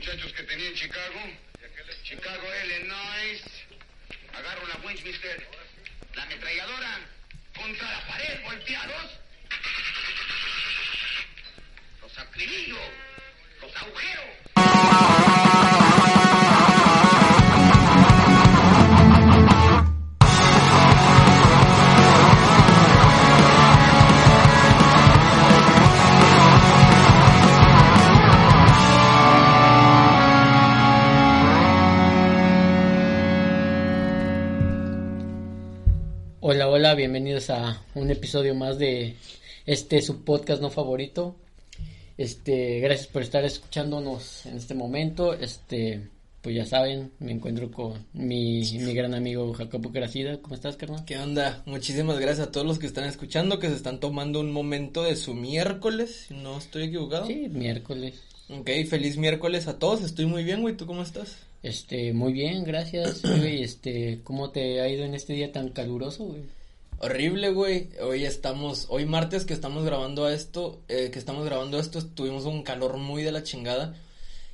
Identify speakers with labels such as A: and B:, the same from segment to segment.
A: muchachos que tenía en Chicago. Chicago, Illinois. Agarro la Winchester, la ametralladora, contra la pared, volteados. Los acribillo, los agujero.
B: Hola, bienvenidos a un episodio más de este su podcast no favorito. Este, gracias por estar escuchándonos en este momento. Este, pues ya saben, me encuentro con mi, mi gran amigo Jacobo Gracida. ¿Cómo estás, carnal?
C: ¿Qué onda? Muchísimas gracias a todos los que están escuchando, que se están tomando un momento de su miércoles, si no estoy equivocado.
B: Sí, miércoles.
C: Ok, feliz miércoles a todos, estoy muy bien, güey, ¿tú cómo estás?
B: Este, muy bien, gracias, güey. Este, ¿cómo te ha ido en este día tan caluroso, güey?
C: Horrible, güey. Hoy estamos, hoy martes que estamos grabando esto, eh, que estamos grabando esto, tuvimos un calor muy de la chingada.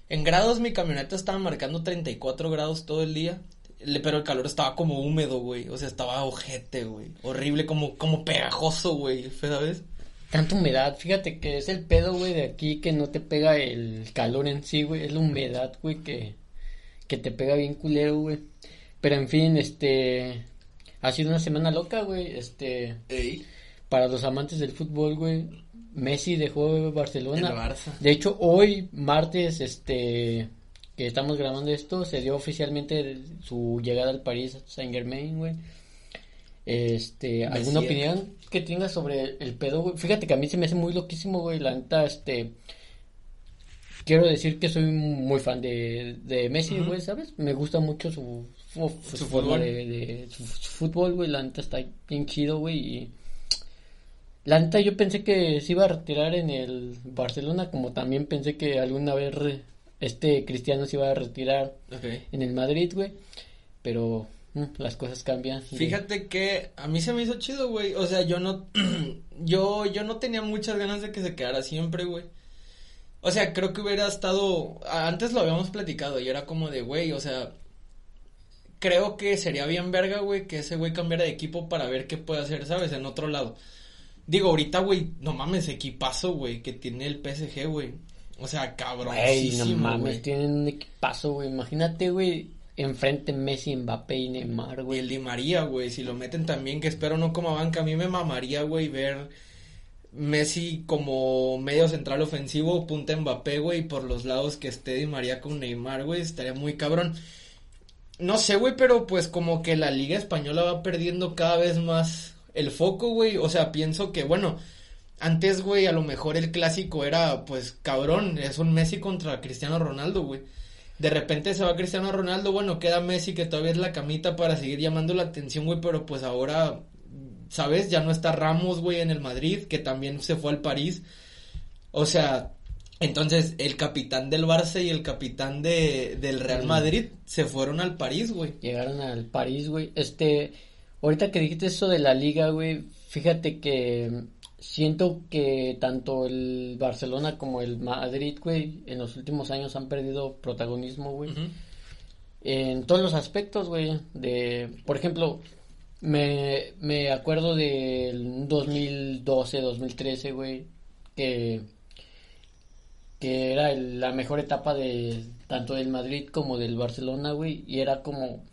C: En grados mi camioneta estaba marcando 34 grados todo el día, pero el calor estaba como húmedo, güey. O sea, estaba ojete, güey. Horrible, como, como pegajoso, güey, ¿sabes?
B: Tanta humedad, fíjate que es el pedo, güey, de aquí que no te pega el calor en sí, güey, es la humedad, güey, que, que te pega bien culero, güey. Pero en fin, este, ha sido una semana loca, güey, este,
C: Ey.
B: para los amantes del fútbol, güey, Messi dejó Barcelona.
C: El Barça.
B: De hecho, hoy, martes, este, que estamos grabando esto, se dio oficialmente su llegada al París Saint Germain, güey. Este, ¿alguna
C: Messi.
B: opinión que tengas sobre el pedo, güey? Fíjate que a mí se me hace muy loquísimo, güey, la neta, este, quiero decir que soy muy fan de, de Messi, güey, ¿sabes? Me gusta mucho su, su, su
C: Su
B: forma
C: fútbol.
B: de, de- su, su fútbol, güey, la neta está bien chido, güey, y la neta yo pensé que se iba a retirar en el Barcelona, como también pensé que alguna vez re- este Cristiano se iba a retirar en el Madrid, güey, pero mm, las cosas cambian. de-
C: Fíjate que a mí se me hizo chido, güey. O sea, yo no, yo, yo no tenía muchas ganas de que se quedara siempre, güey. O sea, creo que hubiera estado, antes lo habíamos platicado y era como de, güey, o sea, creo que sería bien verga, güey, que ese güey cambiara de equipo para ver qué puede hacer, ¿sabes? En otro lado. Digo, ahorita, güey, no mames, equipazo, güey, que tiene el PSG, güey. O sea,
B: Güey,
C: cabroncísimo,
B: no mames,
C: güey.
B: tienen un equipazo, güey. Imagínate, güey, enfrente Messi, Mbappé y Neymar,
C: Y
B: güey.
C: el Di María, güey, si lo meten también, que espero no como banca, a mí me mamaría, güey, ver Messi como medio central ofensivo, punta Mbappé, güey, y por los lados que esté Di María con Neymar, güey, estaría muy cabrón. No sé, güey, pero pues como que la Liga Española va perdiendo cada vez más el foco, güey, o sea, pienso que, bueno, antes, güey, a lo mejor el clásico era, pues, cabrón, es un Messi contra Cristiano Ronaldo, güey. De repente se va Cristiano Ronaldo, bueno, queda Messi que todavía es la camita para seguir llamando la atención, güey, pero pues ahora, ¿sabes? Ya no está Ramos, güey, en el Madrid, que también se fue al París. O sea, entonces el capitán del Barça y el capitán de, del Real
B: Mm.
C: Madrid se fueron al París, güey.
B: Llegaron al París, güey. Este, ahorita que dijiste eso de la liga, güey, fíjate que mm, siento que tanto el Barcelona como el Madrid, güey, en los últimos años han perdido protagonismo, güey. En todos los aspectos, güey. De, por ejemplo, me, me acuerdo del 2012, 2013, güey, que, que era el- la mejor etapa de tanto del Madrid como del Barcelona, güey, y era como...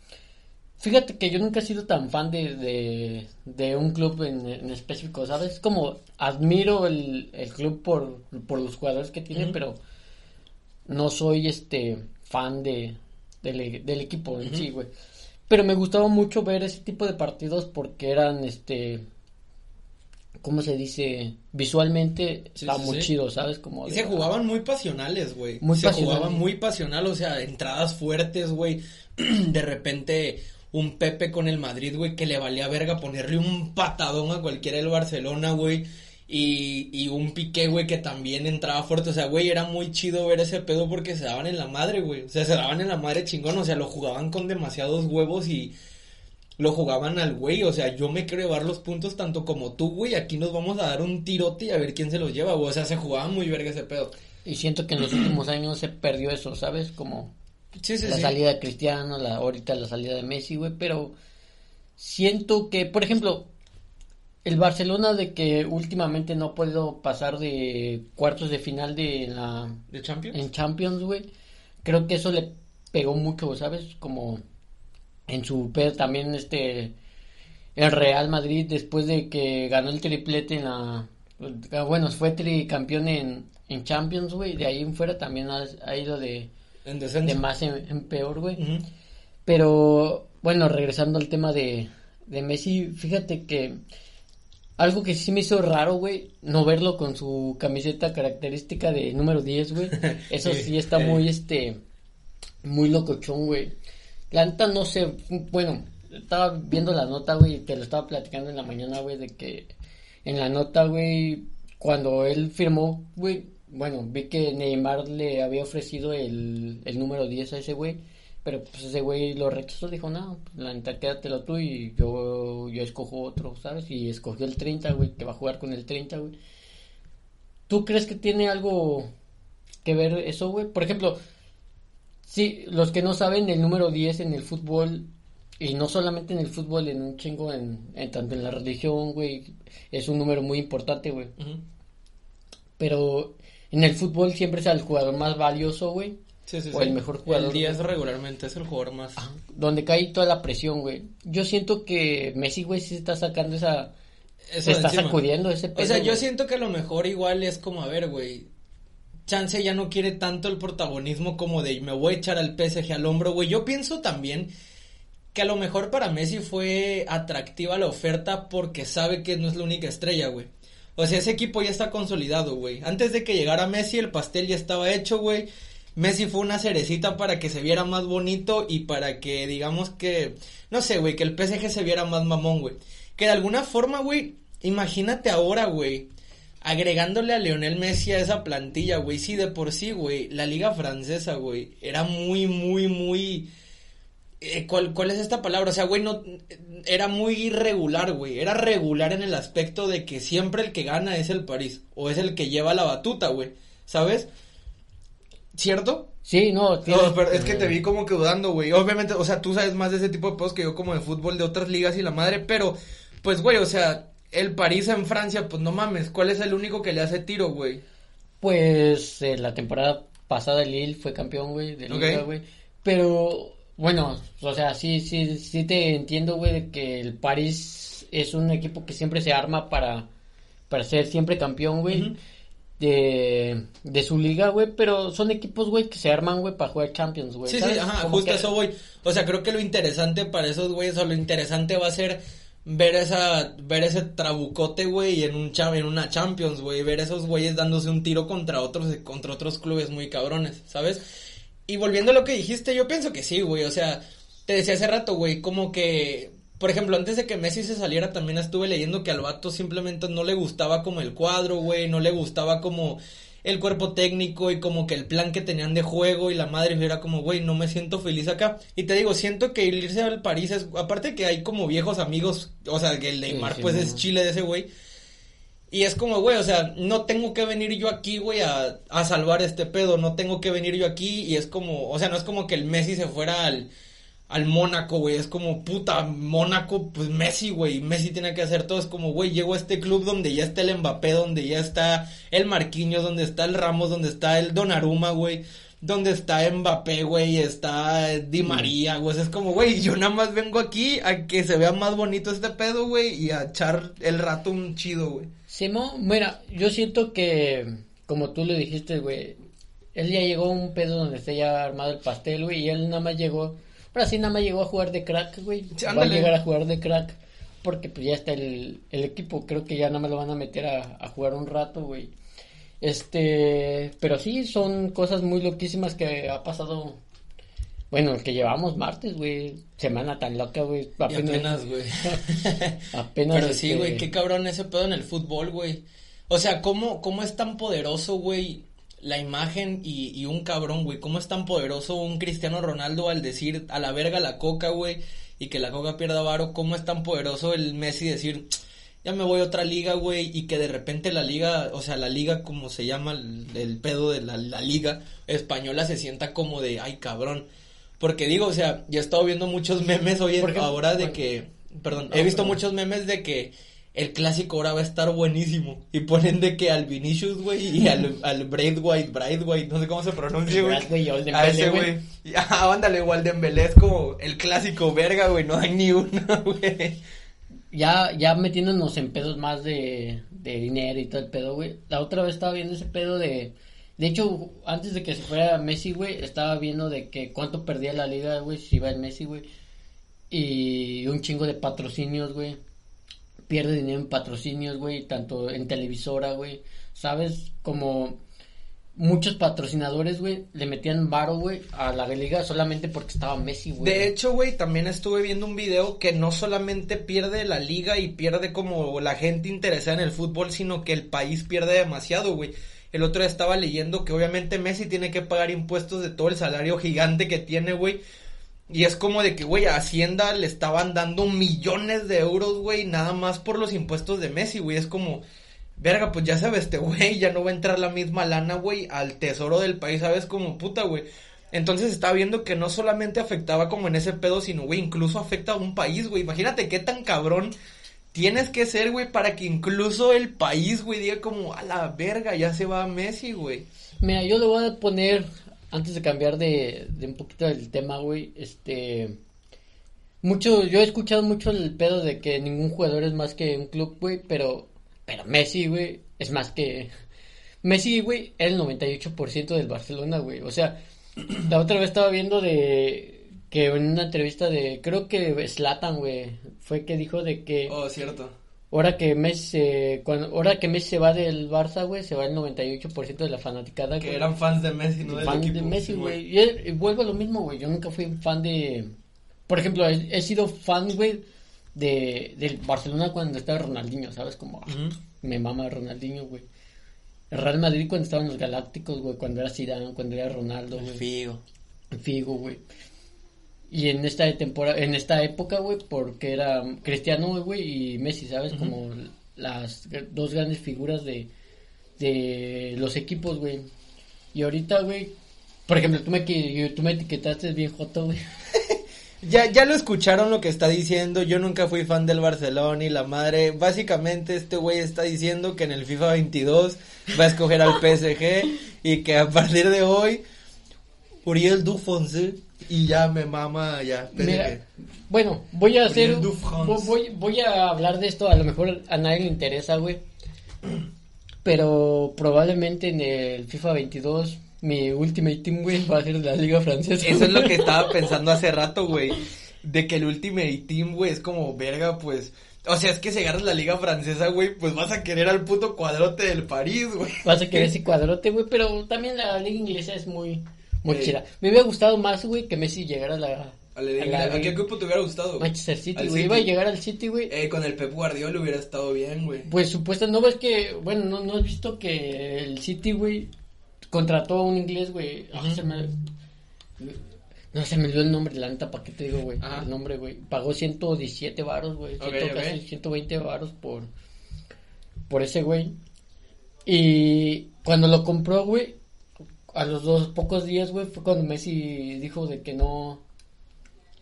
B: Fíjate que yo nunca he sido tan fan de, de, de un club en, en específico, ¿sabes? Como admiro el, el club por, por los jugadores que tiene, pero no soy este fan de del, del equipo en sí, güey. Pero me gustaba mucho ver ese tipo de partidos porque eran este ¿cómo se dice? Visualmente
C: Sí,
B: está
C: sí,
B: muy
C: sí.
B: chido, ¿sabes? Como
C: Y
B: de-
C: se jugaban muy pasionales, güey.
B: Muy
C: se
B: pasional.
C: jugaban muy pasional, o sea, entradas fuertes, güey. De repente un Pepe con el Madrid, güey, que le valía verga ponerle un patadón a cualquiera del Barcelona, güey. Y, y un Piqué, güey, que también entraba fuerte. O sea, güey, era muy chido ver ese pedo porque se daban en la madre, güey. O sea, se daban en la madre chingón. O sea, lo jugaban con demasiados huevos y... lo jugaban al güey, o sea, yo me quiero llevar los puntos tanto como tú, güey, aquí nos vamos a dar un tirote y a ver quién se los lleva, güey, o sea, se jugaba muy verga ese pedo.
B: Y siento que en los últimos años se perdió eso, ¿sabes? Como
C: Sí, sí,
B: la
C: sí.
B: salida de Cristiano, la, ahorita la salida de Messi, güey, pero siento que, por ejemplo, el Barcelona de que últimamente no ha podido pasar de cuartos de final de la
C: ¿De Champions?
B: en Champions, güey, creo que eso le pegó mucho, ¿sabes? Como en su también este el Real Madrid después de que ganó el triplete en la bueno, fue tricampeón en en Champions, güey, de ahí en fuera también ha, ha ido de
C: En descenso.
B: de más en, en peor, güey. Pero bueno, regresando al tema de, de Messi, fíjate que algo que sí me hizo raro, güey, no verlo con su camiseta característica de número 10, güey. Eso
C: Sí.
B: sí está muy, este, muy locochón, güey. La neta no sé, bueno, estaba viendo la nota, güey, te lo estaba platicando en la mañana, güey, de que en la nota, güey, cuando él firmó, güey, bueno, vi que Neymar le había ofrecido el, el número 10 a ese güey, pero pues ese güey lo rechazó, dijo, no, la neta quédatelo tú y yo, yo escojo otro, ¿sabes? Y escogió el 30, güey, que va a jugar con el 30, güey. ¿Tú crees que tiene algo que ver eso, güey? Por ejemplo, sí, los que no saben, el número 10 en el fútbol, y no solamente en el fútbol, en un chingo, en, en tanto en la religión, güey, es un número muy importante, güey. Pero en el fútbol siempre es el jugador más valioso, güey.
C: Sí, sí,
B: O
C: sí.
B: el mejor jugador,
C: El 10
B: güey.
C: regularmente es el jugador más.
B: Donde cae toda la presión, güey. Yo siento que Messi, güey, sí está sacando esa...
C: Eso
B: se está
C: encima.
B: sacudiendo ese peso,
C: O sea, yo
B: güey.
C: siento que a lo mejor igual es como, a ver, güey. Chance ya no quiere tanto el protagonismo como de me voy a echar al PSG al hombro, güey. Yo pienso también que a lo mejor para Messi fue atractiva la oferta porque sabe que no es la única estrella, güey. O sea, ese equipo ya está consolidado, güey. Antes de que llegara Messi, el pastel ya estaba hecho, güey. Messi fue una cerecita para que se viera más bonito y para que, digamos que, no sé, güey, que el PSG se viera más mamón, güey. Que de alguna forma, güey, imagínate ahora, güey, agregándole a Lionel Messi a esa plantilla, güey. Sí, de por sí, güey, la liga francesa, güey, era muy, muy, muy... eh, ¿cuál, ¿Cuál es esta palabra? O sea, güey, no, era muy irregular, güey. Era regular en el aspecto de que siempre el que gana es el París. O es el que lleva la batuta, güey. ¿Sabes? ¿Cierto?
B: Sí, no, tienes-
C: No, pero es que te vi como que dudando, güey. Obviamente, o sea, tú sabes más de ese tipo de cosas que yo como de fútbol de otras ligas y la madre, pero, pues, güey, o sea, el París en Francia, pues no mames, ¿cuál es el único que le hace tiro, güey?
B: Pues eh, la temporada pasada el Lille fue campeón, güey, de liga, güey. Pero, bueno, o sea, sí, sí, sí te entiendo, güey, de que el París es un equipo que siempre se arma para, para ser siempre campeón, güey. De, de su liga, güey, pero son equipos, güey, que se arman, güey, para jugar Champions, güey.
C: Sí, sí, ajá, justo
B: que-
C: eso voy. O sea, creo que lo interesante para esos güeyes, o lo interesante va a ser ver esa, ver ese trabucote, güey, en un en una Champions, güey, ver esos güeyes dándose un tiro contra otros, contra otros clubes muy cabrones, ¿sabes? Y volviendo a lo que dijiste, yo pienso que sí, güey, o sea, te decía hace rato, güey, como que, por ejemplo, antes de que Messi se saliera, también estuve leyendo que al vato simplemente no le gustaba como el cuadro, güey, no le gustaba como el cuerpo técnico y como que el plan que tenían de juego y la madre era como, güey, no me siento feliz acá. Y te digo, siento que irse al París es, aparte que hay como viejos amigos, o sea, que el Neymar
B: sí,
C: pues
B: no.
C: es chile de ese güey. Y es como, güey, o sea, no tengo que venir yo aquí, güey, a, a salvar este pedo, no tengo que venir yo aquí y es como, o sea, no es como que el Messi se fuera al, al Mónaco, güey, es como, puta, Mónaco, pues Messi, güey, Messi tiene que hacer todo, es como, güey, llego a este club donde ya está el Mbappé, donde ya está el Marquinhos, donde está el Ramos, donde está el Donnarumma, güey, donde está Mbappé, güey, está Di María, güey, es como, güey, yo nada más vengo aquí a que se vea más bonito este pedo, güey, y a echar el rato un chido, güey.
B: Simón, mira, yo siento que, como tú lo dijiste, güey, él ya llegó a un pedo donde está ya armado el pastel, güey, y él nada más llegó, ahora sí nada más llegó a jugar de crack, güey,
C: Sí,
B: va a llegar a jugar de crack, porque pues ya está el, el equipo, creo que ya nada más lo van a meter a, a jugar un rato, güey. Este, pero sí, son cosas muy loquísimas que ha pasado, bueno, que llevamos martes, güey, semana tan loca, güey,
C: apenas, güey.
B: apenas,
C: Pero sí,
B: este,
C: güey, qué cabrón ese pedo en el fútbol, güey. O sea, ¿cómo, cómo es tan poderoso, güey, la imagen y, y un cabrón, güey? ¿Cómo es tan poderoso un Cristiano Ronaldo al decir a la verga la coca, güey? y que la Coca pierda varo, ¿cómo es tan poderoso el Messi decir, ya me voy a otra liga, güey, y que de repente la liga, o sea, la liga como se llama, el, pedo de la, liga española se sienta como de, ay, cabrón. Porque digo, o sea, ya he estado viendo muchos memes hoy en, ahora de que, perdón, he visto muchos memes de que el clásico ahora va a estar buenísimo. Y ponen de que al Vinicius, güey, y al, al Braithwaite, Braithwaite, no sé cómo se pronuncia, güey. A ese, güey. Ah, ándale, igual de es como el clásico verga, güey, no hay ni una, güey.
B: Ya, ya metiéndonos en pedos más de, de dinero y todo el pedo, güey. La otra vez estaba viendo ese pedo de... De hecho, antes de que se fuera Messi, güey, estaba viendo de que cuánto perdía la liga, güey, si iba el Messi, güey. Y un chingo de patrocinios, güey pierde dinero en patrocinios, güey, tanto en televisora, güey, ¿sabes? Como muchos patrocinadores, güey, le metían varo, güey, a la liga solamente porque estaba Messi, güey.
C: De hecho, güey, también estuve viendo un video que no solamente pierde la liga y pierde como la gente interesada en el fútbol, sino que el país pierde demasiado, güey. El otro día estaba leyendo que obviamente Messi tiene que pagar impuestos de todo el salario gigante que tiene, güey. Y es como de que, güey, a Hacienda le estaban dando millones de euros, güey, nada más por los impuestos de Messi, güey. Es como, verga, pues ya sabes, este güey ya no va a entrar la misma lana, güey, al tesoro del país, ¿sabes? Como puta, güey. Entonces estaba viendo que no solamente afectaba como en ese pedo, sino, güey, incluso afecta a un país, güey. Imagínate qué tan cabrón tienes que ser, güey, para que incluso el país, güey, diga como, a la verga, ya se va Messi, güey.
B: Mira, yo le voy a poner antes de cambiar de, un poquito del tema, güey, este... Mucho, yo he escuchado mucho el pedo de que ningún jugador es más que un club, güey, pero, pero Messi, güey, es más que... Messi, güey, es el 98% del Barcelona, güey. O sea, la otra vez estaba viendo de que en una entrevista de, creo que Slatan, güey, fue que dijo de que...
C: Oh, cierto
B: Ahora que Messi, cuando, ahora que Messi se va del Barça, güey, se va el 98% de la fanaticada.
C: Que eran fans de Messi, no del fan
B: de Messi, güey. Y, vuelvo a lo mismo, güey. Yo nunca fui fan de... Por ejemplo, he, sido fan, güey, de, del Barcelona cuando estaba Ronaldinho, ¿sabes? Como, ah, me mama Ronaldinho, güey. El Real Madrid cuando estaban los Galácticos, güey, cuando era Zidane, cuando era Ronaldo, güey.
C: Figo.
B: Figo, güey. Y en esta temporada, en esta época, güey, porque era Cristiano, güey, y Messi, ¿sabes? Como las dos grandes figuras de, de los equipos, güey. Y ahorita, güey, por ejemplo, tú me, tú me etiquetaste bien joto, güey.
C: ya, ya lo escucharon lo que está diciendo. Yo nunca fui fan del Barcelona y la madre. Básicamente, este güey está diciendo que en el FIFA 22 va a escoger al PSG y que a partir de hoy, Uriel Dufonse y ya me mama, ya.
B: bueno, voy a hacer. Voy, voy a hablar de esto, a lo mejor a nadie le interesa, güey. Pero probablemente en el FIFA 22 mi Ultimate Team, güey, va a ser de la Liga Francesa.
C: Eso es lo que estaba pensando hace rato, güey. De que el Ultimate Team, güey, es como verga, pues. O sea, es que si agarras la Liga Francesa, güey, pues vas a querer al puto cuadrote del París, güey.
B: Vas a querer ese cuadrote, güey, pero también la Liga Inglesa es muy muy chida. Me hubiera gustado más, güey, que Messi llegara a la...
C: A, la, qué equipo te hubiera gustado?
B: Manchester City, güey. Iba a llegar al City, güey.
C: Eh, con el Pep Guardiola hubiera estado bien, güey.
B: Pues supuestamente, no ves que, bueno, no, no has visto que el City, güey, contrató a un inglés, güey. Ah, se me... No se me dio el nombre, la neta, ¿para qué te digo, güey? El nombre, güey. Pagó 117 varos, güey. Okay, casi 120 varos por, por ese güey. Y cuando lo compró, güey, a los dos pocos días, güey, fue cuando Messi dijo de que no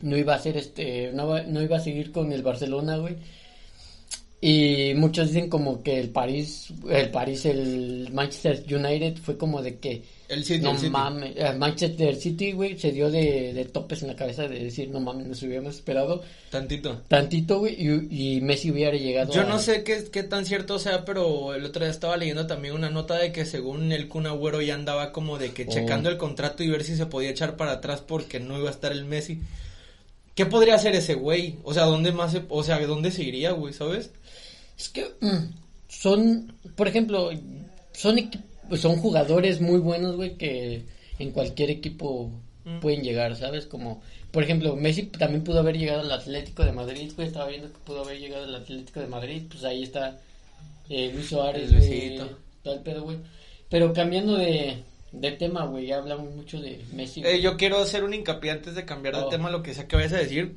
B: no iba a ser este no, no iba a seguir con el Barcelona, güey. Y muchos dicen como que el París, el París, el Manchester United fue como de que
C: el City,
B: no
C: el
B: mames, el Manchester City, güey, se dio de, de, topes en la cabeza de decir, no mames, nos hubiéramos esperado.
C: Tantito.
B: Tantito, güey, y, y, Messi hubiera llegado
C: Yo no sé qué, qué tan cierto sea, pero el otro día estaba leyendo también una nota de que según el Kun Agüero ya andaba como de que oh. checando el contrato y ver si se podía echar para atrás porque no iba a estar el Messi. ¿Qué podría hacer ese güey? O sea, ¿dónde más, o sea, ¿dónde se iría, güey, sabes?
B: Es que mm, son, por ejemplo, son, son jugadores muy buenos, güey, que en cualquier equipo mm. pueden llegar, ¿sabes? Como, por ejemplo, Messi también pudo haber llegado al Atlético de Madrid, güey, estaba viendo que pudo haber llegado al Atlético de Madrid, pues ahí está eh, Luis Suárez, güey, todo el pedo, güey. Pero cambiando de, de tema, güey, ya hablamos mucho de Messi.
C: Eh, yo quiero hacer un hincapié antes de cambiar de oh. tema, lo que sea que vayas a decir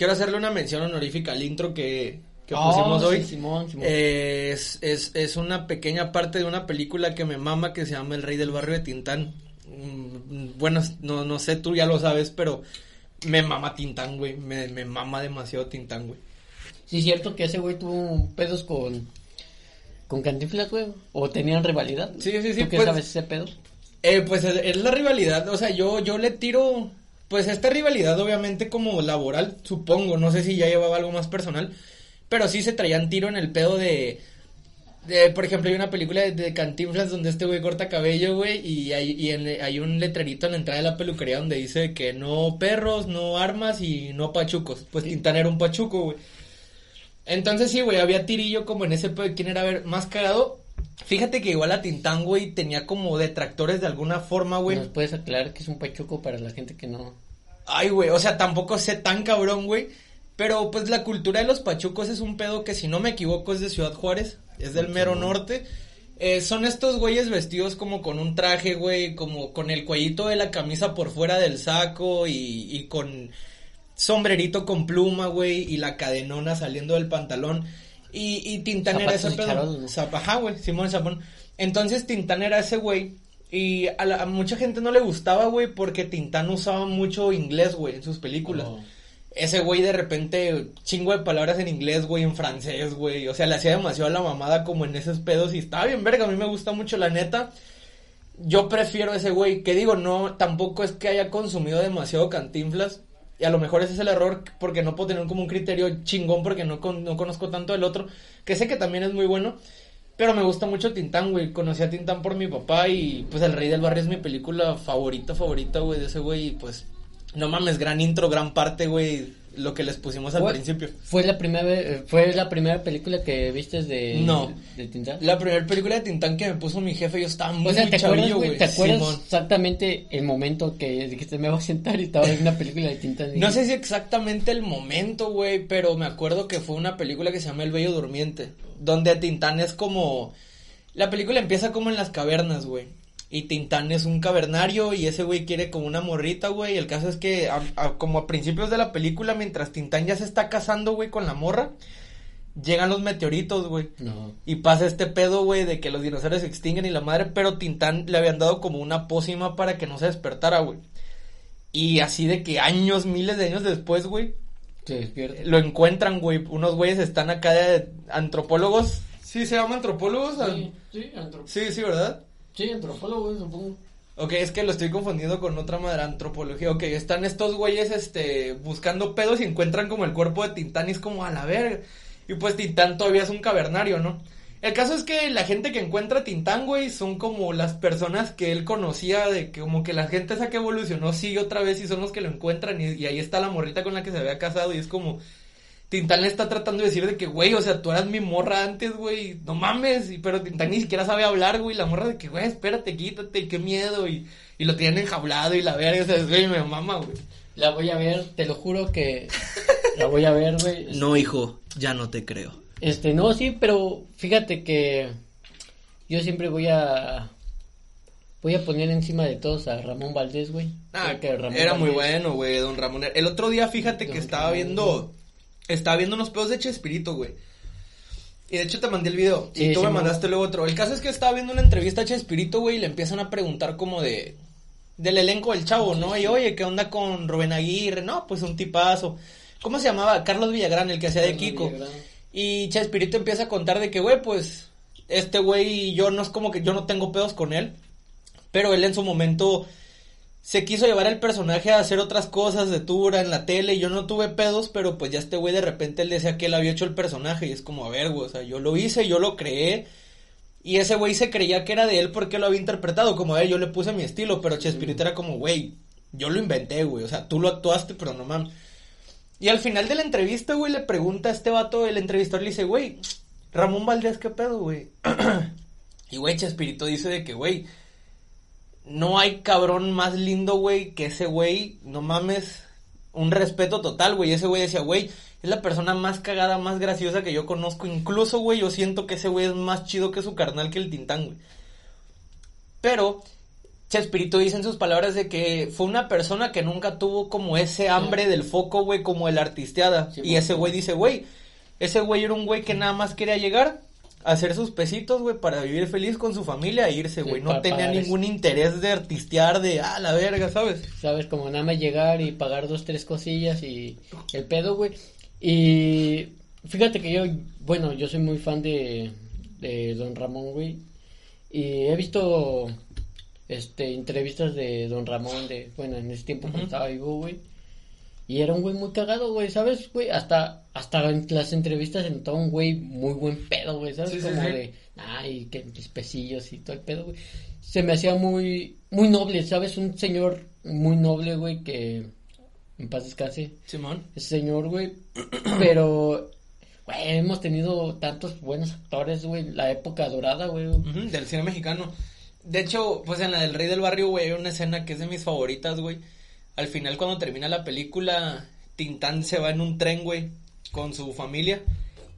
C: quiero hacerle una mención honorífica al intro que, que
B: Oh,
C: pusimos
B: sí,
C: hoy.
B: Simón, Simón.
C: Eh, es, es, es una pequeña parte de una película que me mama que se llama El Rey del Barrio de Tintán. Mm, Bueno, no, no sé, tú ya lo sabes, pero me mama Tintán, güey. Me, me mama demasiado Tintán, güey.
B: Sí, es cierto que ese güey tuvo pedos con. con Cantinflas, güey. O tenían rivalidad.
C: Sí, sí, sí,
B: ¿Tú qué
C: pues-
B: sabes ese pedo?
C: Eh, pues es, es la rivalidad, o sea, yo, yo le tiro, pues esta rivalidad obviamente como laboral, supongo, no sé si ya llevaba algo más personal, pero sí se traían tiro en el pedo de, de por ejemplo, hay una película de, de Cantinflas donde este güey corta cabello, güey, y hay, y en- hay un letrerito en la entrada de la peluquería donde dice que no perros, no armas y no pachucos, pues Tintán era un pachuco, güey. Entonces sí, güey, había tirillo como en ese pedo de quién era ver, más cagado. Fíjate que igual a Tintán, güey, tenía como detractores de alguna forma, güey.
B: ¿Nos puedes aclarar que es un pachuco para la gente que no.
C: Ay, güey, o sea, tampoco sé tan cabrón, güey. Pero pues la cultura de los pachucos es un pedo que si no me equivoco es de Ciudad Juárez, es del mero norte. Eh, son estos güeyes vestidos como con un traje, güey, como con el cuellito de la camisa por fuera del saco y, y con sombrerito con pluma, güey, y la cadenona saliendo del pantalón. Y, y Tintán era ese pedo. güey, Simón Zapón. Entonces Tintán era ese güey. Y a, la- a mucha gente no le gustaba, güey, porque Tintán usaba mucho inglés, güey, en sus películas.
B: Oh.
C: Ese güey de repente, chingo de palabras en inglés, güey, en francés, güey. O sea, le hacía demasiado la mamada como en esos pedos y estaba bien verga. A mí me gusta mucho, la neta. Yo prefiero ese güey, que digo, no, tampoco es que haya consumido demasiado cantinflas. Y a lo mejor ese es el error porque no puedo tener como un criterio chingón porque no conozco tanto el otro. Que sé que también es muy bueno. Pero me gusta mucho Tintán, güey. Conocí a Tintán por mi papá y pues El Rey del Barrio es mi película favorita, favorita, güey, de ese güey. Y pues, no mames, gran intro, gran parte, güey, lo que les pusimos al principio.
B: ¿Fue la primera eh, fue la primera película que viste de
C: No.
B: de Tintán?
C: La primera película de Tintán que me puso mi jefe, yo estaba muy
B: o sea, ¿te acuerdas,
C: chavillo,
B: güey? ¿Te acuerdas
C: Simón.
B: exactamente el momento que dijiste me voy a sentar y estaba viendo una película de Tintán?
C: No sé si exactamente el momento, güey, pero me acuerdo que fue una película que se llama El Bello Durmiente, donde Tintán es como... La película empieza como en las cavernas, güey. Y Tintán es un cavernario y ese güey quiere como una morrita, güey. El caso es que a- a- como a principios de la película, mientras Tintán ya se está casando, güey, con la morra, llegan los meteoritos, güey.
B: No.
C: Y pasa este pedo, güey, de que los dinosaurios se extinguen y la madre, pero Tintán le habían dado como una pócima para que no se despertara, güey. Y así de que años, miles de años después, güey,
B: Se despierta.
C: lo encuentran, güey. Unos güeyes están acá de antropólogos. Sí, se llaman antropólogos.
B: Sí, sí, antrop-
C: Sí, sí, ¿verdad?
B: Sí, antropólogo, supongo.
C: Ok, es que lo estoy confundiendo con otra madre, antropología. Ok, están estos güeyes, este, buscando pedos y encuentran como el cuerpo de Tintán y es como a la verga. Y pues Tintán todavía es un cavernario, ¿no? El caso es que la gente que encuentra a Tintán, güey, son como las personas que él conocía, de que como que la gente esa que evolucionó sigue otra vez y son los que lo encuentran y, y ahí está la morrita con la que se había casado y es como... Tintán le está tratando de decir de que, güey, o sea, tú eras mi morra antes, güey, no mames, y, pero Tintán ni siquiera sabe hablar, güey, la morra de que, güey, espérate, quítate, qué miedo, y, y lo tienen enjaulado y la verga, o sea, güey, me mama, güey.
B: La voy a ver, te lo juro que la voy a ver, güey.
C: No, hijo, ya no te creo.
B: Este, no, sí, pero fíjate que yo siempre voy a voy a poner encima de todos a Ramón Valdés, güey.
C: Ah,
B: que Ramón
C: era muy bueno, güey, don Ramón. El otro día, fíjate que
B: Don
C: estaba
B: Ramón.
C: viendo, estaba viendo unos pedos de Chespirito, güey. Y de hecho te mandé el video.
B: Sí,
C: y tú
B: sí,
C: me mandaste luego otro. El caso es que estaba viendo una entrevista a Chespirito, güey, y le empiezan a preguntar como de, del elenco del chavo, ¿no? Y oye, ¿qué onda con Rubén Aguirre? No, pues un tipazo. ¿Cómo se llamaba? Carlos Villagrán, el que hacía de Kiko.
B: Villagrán.
C: Y Chespirito empieza a contar de que, güey, pues, este güey, yo no es como que yo no tengo pedos con él, pero él en su momento se quiso llevar el personaje a hacer otras cosas de Tura en la tele, y yo no tuve pedos, pero pues ya este güey de repente él decía que él había hecho el personaje, y es como, a ver, güey, o sea, yo lo hice, yo lo creé, y ese güey se creía que era de él porque lo había interpretado, como, a ver, yo le puse mi estilo, pero Chespirito era como, güey, yo lo inventé, güey, o sea, tú lo actuaste, pero no mames. Y al final de la entrevista, güey, le pregunta a este vato, el entrevistador le dice, güey, Ramón Valdés, ¿qué pedo, güey? y güey, Chespirito dice de que, güey, no hay cabrón más lindo, güey, que ese güey, no mames, un respeto total, güey. Ese güey decía, güey, es la persona más cagada, más graciosa que yo conozco. Incluso, güey, yo siento que ese güey es más chido que su carnal que el Tintán, güey. Pero Chespirito dice en sus palabras de que fue una persona que nunca tuvo como ese hambre del foco, güey, como el artisteada.
B: Sí,
C: y ese güey dice, güey, ese güey era un güey que nada más quería llegar, hacer sus pesitos, güey, para vivir feliz con su familia e irse,
B: Sí,
C: güey. no tenía ningún interés de artistear, de, ah, la verga, ¿sabes?
B: ¿Sabes? Como nada más llegar y pagar dos, tres cosillas y el pedo, güey. Y fíjate que yo, bueno, yo soy muy fan de, de Don Ramón, güey. Y he visto este entrevistas de Don Ramón de, bueno, en ese tiempo cuando
C: Ujú.
B: estaba vivo, güey. Y era un güey muy cagado, güey, ¿sabes, güey? Hasta, hasta en las entrevistas se notaba un güey muy buen pedo, güey, ¿sabes?
C: Sí,
B: Como
C: sí.
B: de, ay, que mis pesillos y todo el pedo, güey. Se me hacía muy, muy noble, ¿sabes? Un señor muy noble, güey, que en paz descanse
C: Simón.
B: ese señor, güey. Pero, güey, hemos tenido tantos buenos actores, güey, la época dorada, güey.
C: Del cine mexicano. De hecho, pues en la del Rey del Barrio, güey, hay una escena que es de mis favoritas, güey. Al final, cuando termina la película, Tintán se va en un tren, güey, con su familia.